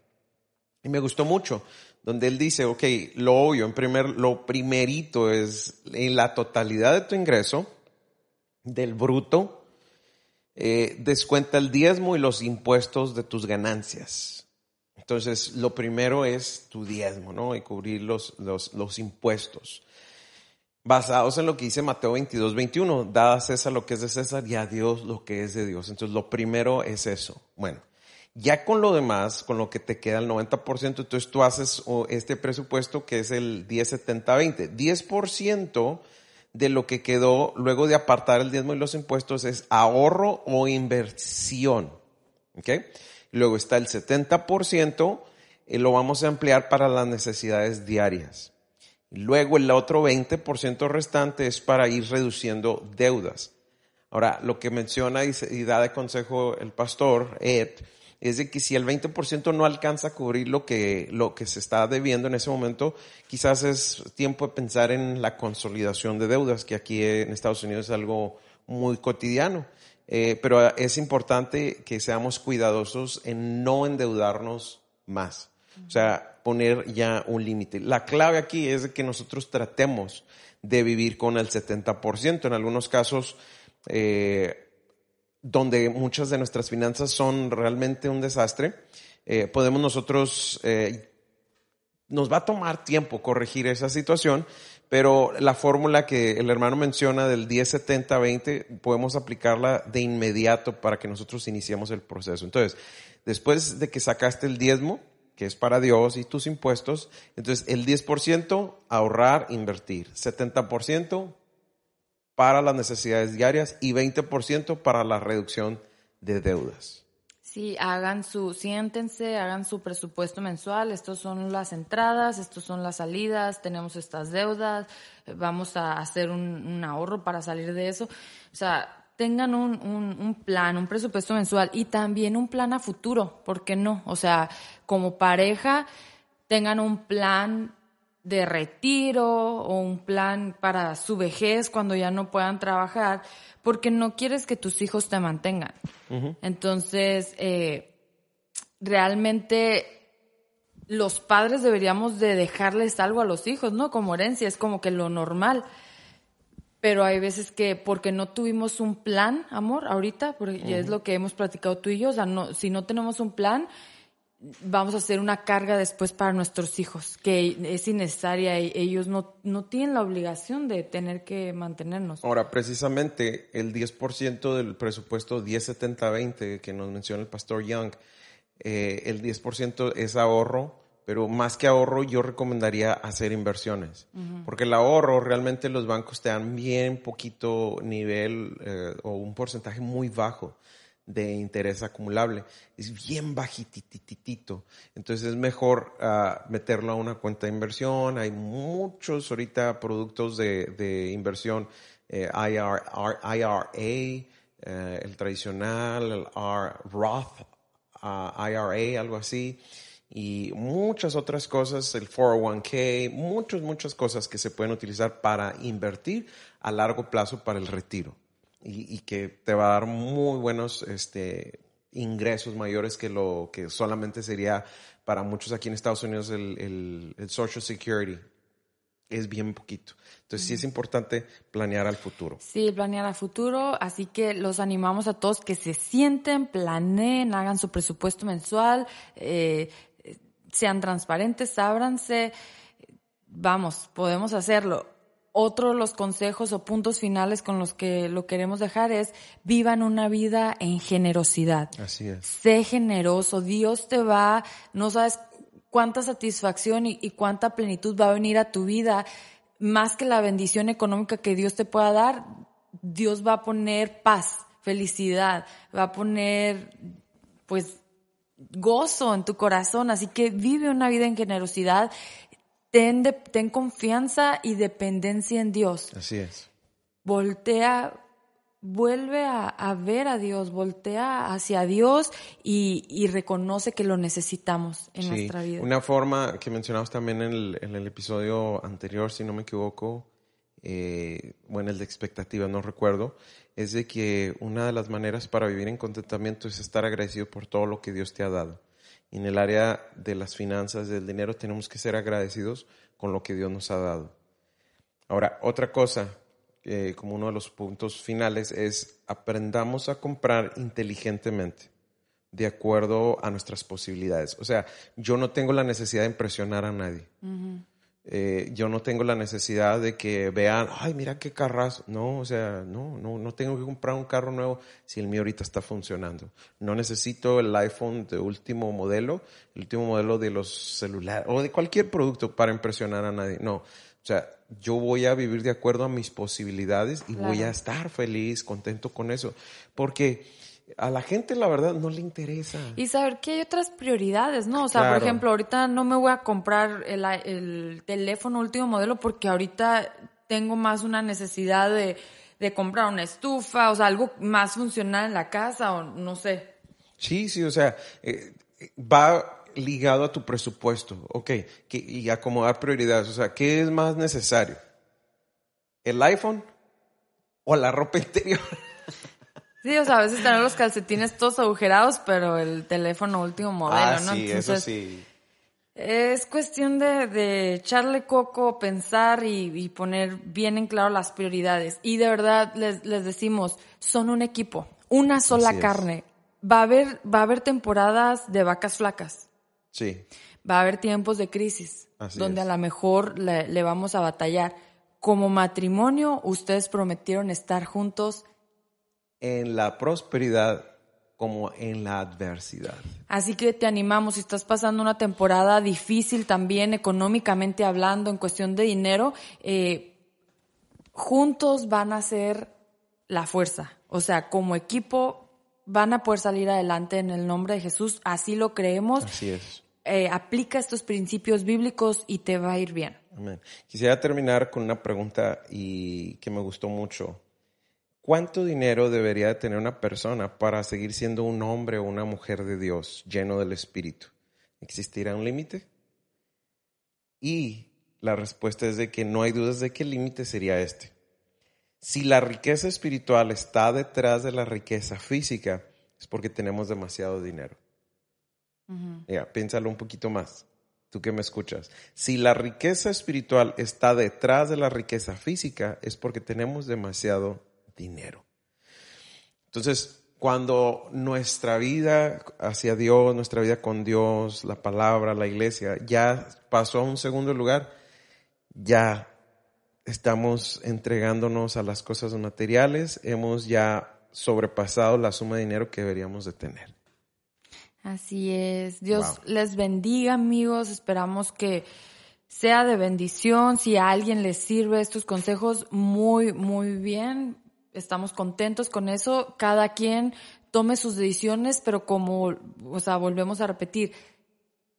Y me gustó mucho, donde él dice, ok, lo obvio, en primer, lo primerito es en la totalidad de tu ingreso, del bruto, eh, descuenta el diezmo y los impuestos de tus ganancias. Entonces, lo primero es tu diezmo, ¿no? Y cubrir los, los, los impuestos. Basados en lo que dice Mateo 22, 21, da a César lo que es de César y a Dios lo que es de Dios. Entonces, lo primero es eso. Bueno, ya con lo demás, con lo que te queda el 90%, entonces tú haces este presupuesto que es el 10-70-20. 10% de lo que quedó luego de apartar el diezmo y los impuestos es ahorro o inversión. ¿Ok? Luego está el 70%, y eh, lo vamos a emplear para las necesidades diarias. Luego el otro 20% restante es para ir reduciendo deudas. Ahora, lo que menciona y da de consejo el pastor Ed, es de que si el 20% no alcanza a cubrir lo que, lo que se está debiendo en ese momento, quizás es tiempo de pensar en la consolidación de deudas, que aquí en Estados Unidos es algo muy cotidiano. Eh, pero es importante que seamos cuidadosos en no endeudarnos más. O sea, poner ya un límite. La clave aquí es que nosotros tratemos de vivir con el 70%. En algunos casos, eh, donde muchas de nuestras finanzas son realmente un desastre, eh, podemos nosotros, eh, nos va a tomar tiempo corregir esa situación, pero la fórmula que el hermano menciona del 10, 70, 20, podemos aplicarla de inmediato para que nosotros iniciemos el proceso. Entonces, después de que sacaste el diezmo, que es para Dios y tus impuestos, entonces el 10% ahorrar, invertir, 70% para las necesidades diarias y 20% para la reducción de deudas. Sí, hagan su, siéntense, hagan su presupuesto mensual, estos son las entradas, estos son las salidas, tenemos estas deudas, vamos a hacer un, ahorro para salir de eso. O sea, tengan un, un, un, plan, un presupuesto mensual y también un plan a futuro, ¿por qué no? O sea, como pareja, tengan un plan de retiro o un plan para su vejez cuando ya no puedan trabajar, porque no quieres que tus hijos te mantengan. Entonces, eh, realmente los padres deberíamos de dejarles algo a los hijos, ¿no? Como herencia, es como que lo normal. Pero hay veces que porque no tuvimos un plan, amor, ahorita, porque es lo que hemos platicado tú y yo, o sea, no, si no tenemos un plan, vamos a hacer una carga después para nuestros hijos, que es innecesaria y ellos no, no tienen la obligación de tener que mantenernos. Ahora, precisamente el 10% del presupuesto 10-70-20 que nos menciona el pastor Young, eh, el 10% es ahorro, pero más que ahorro yo recomendaría hacer inversiones, porque el ahorro realmente los bancos te dan bien poquito nivel eh, o un porcentaje muy bajo de interés acumulable. Es bien bajitititito. Entonces es mejor uh, meterlo a una cuenta de inversión. Hay muchos ahorita productos de, de inversión, eh, IR, IRA, eh, el tradicional, el R, Roth uh, IRA, algo así. Y muchas otras cosas, el 401k, muchas, muchas cosas que se pueden utilizar para invertir a largo plazo para el retiro y, que te va a dar muy buenos este, ingresos mayores que lo que solamente sería para muchos aquí en Estados Unidos el, el, Social Security. Es bien poquito. Entonces sí es importante planear al futuro. Sí, planear al futuro. Así que los animamos a todos que se sienten, planeen, hagan su presupuesto mensual, eh, sean transparentes, ábranse. Vamos, podemos hacerlo otro de los consejos o puntos finales con los que lo queremos dejar es vivan una vida en generosidad. Así es. Sé generoso. Dios te va, no sabes cuánta satisfacción y, cuánta plenitud va a venir a tu vida. Más que la bendición económica que Dios te pueda dar, Dios va a poner paz, felicidad, va a poner, pues, gozo en tu corazón. Así que vive una vida en generosidad ten, ten confianza y dependencia en Dios. Así es. Voltea, vuelve a, ver a Dios, voltea hacia Dios y, reconoce que lo necesitamos en nuestra vida. Una forma que mencionamos también en el, en el episodio anterior, si no me equivoco, eh, bueno, el de expectativa, no recuerdo, es de que una de las maneras para vivir en contentamiento es estar agradecido por todo lo que Dios te ha dado en el área de las finanzas, del dinero, tenemos que ser agradecidos con lo que Dios nos ha dado. Ahora, otra cosa, eh, como uno de los puntos finales, es aprendamos a comprar inteligentemente, de acuerdo a nuestras posibilidades. O sea, yo no tengo la necesidad de impresionar a nadie. Eh, yo no tengo la necesidad de que vean, ay, mira qué carras. No, o sea, no, no, no tengo que comprar un carro nuevo si el mío ahorita está funcionando. No necesito el iPhone de último modelo, el último modelo de los celulares o de cualquier producto para impresionar a nadie. No, o sea, yo voy a vivir de acuerdo a mis posibilidades y voy a estar feliz, contento con eso. Porque a la gente la verdad no le interesa. Y saber que hay otras prioridades, ¿no? O sea, por ejemplo, ahorita no me voy a comprar el, el, teléfono último modelo porque ahorita tengo más una necesidad de, de comprar una estufa, o sea, algo más funcional en la casa o no sé. Sí, sí, o sea, eh, va ligado a tu presupuesto, ok, que, y acomodar prioridades, o sea, ¿qué es más necesario? ¿El iPhone o la ropa interior? Sí, o sea, a veces tener los calcetines todos agujerados, pero el teléfono último modelo, ah, ¿no? Sí, eso sí. Es cuestión de, echarle coco, pensar y, poner bien en claro las prioridades. Y de verdad les, les decimos, son un equipo, una sola carne. Va a haber, va a haber temporadas de vacas flacas. Sí. Va a haber tiempos de crisis, donde a lo mejor le, le vamos a batallar. Como matrimonio, ustedes prometieron estar juntos en la prosperidad como en la adversidad. Así que te animamos, si estás pasando una temporada difícil también económicamente hablando, en cuestión de dinero, eh, juntos van a ser la fuerza. O sea, como equipo van a poder salir adelante en el nombre de Jesús. Así lo creemos. Así es. Eh, aplica estos principios bíblicos y te va a ir bien. Amén. Quisiera terminar con una pregunta y que me gustó mucho. ¿Cuánto dinero debería de tener una persona para seguir siendo un hombre o una mujer de Dios lleno del Espíritu? ¿Existirá un límite? Y la respuesta es de que no hay dudas de que el límite sería este. Si la riqueza espiritual está detrás de la riqueza física, es porque tenemos demasiado dinero. Ya, piénsalo un poquito más, tú que me escuchas. Si la riqueza espiritual está detrás de la riqueza física, es porque tenemos demasiado dinero. Entonces, cuando nuestra vida hacia Dios, nuestra vida con Dios, la palabra, la iglesia, ya pasó a un segundo lugar, ya estamos entregándonos a las cosas materiales, hemos ya sobrepasado la suma de dinero que deberíamos de tener. Así es. Dios les bendiga, amigos. Esperamos que sea de bendición. Si a alguien les sirve estos consejos, muy, muy bien. Estamos contentos con eso. Cada quien tome sus decisiones, pero como, o sea, volvemos a repetir,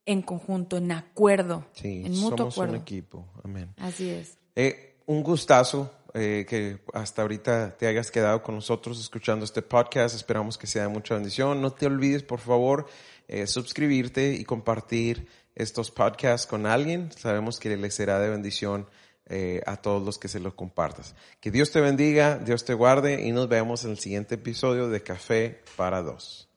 en conjunto, en acuerdo, Sí, en mutuo somos acuerdo. un equipo. Amén. Así es. Eh, un gustazo eh, que hasta ahorita te hayas quedado con nosotros escuchando este podcast. Esperamos que sea de mucha bendición. No te olvides, por favor, eh, suscribirte y compartir estos podcasts con alguien. Sabemos que les será de bendición eh, a todos los que se los compartas. Que Dios te bendiga, Dios te guarde y nos vemos en el siguiente episodio de Café para Dos.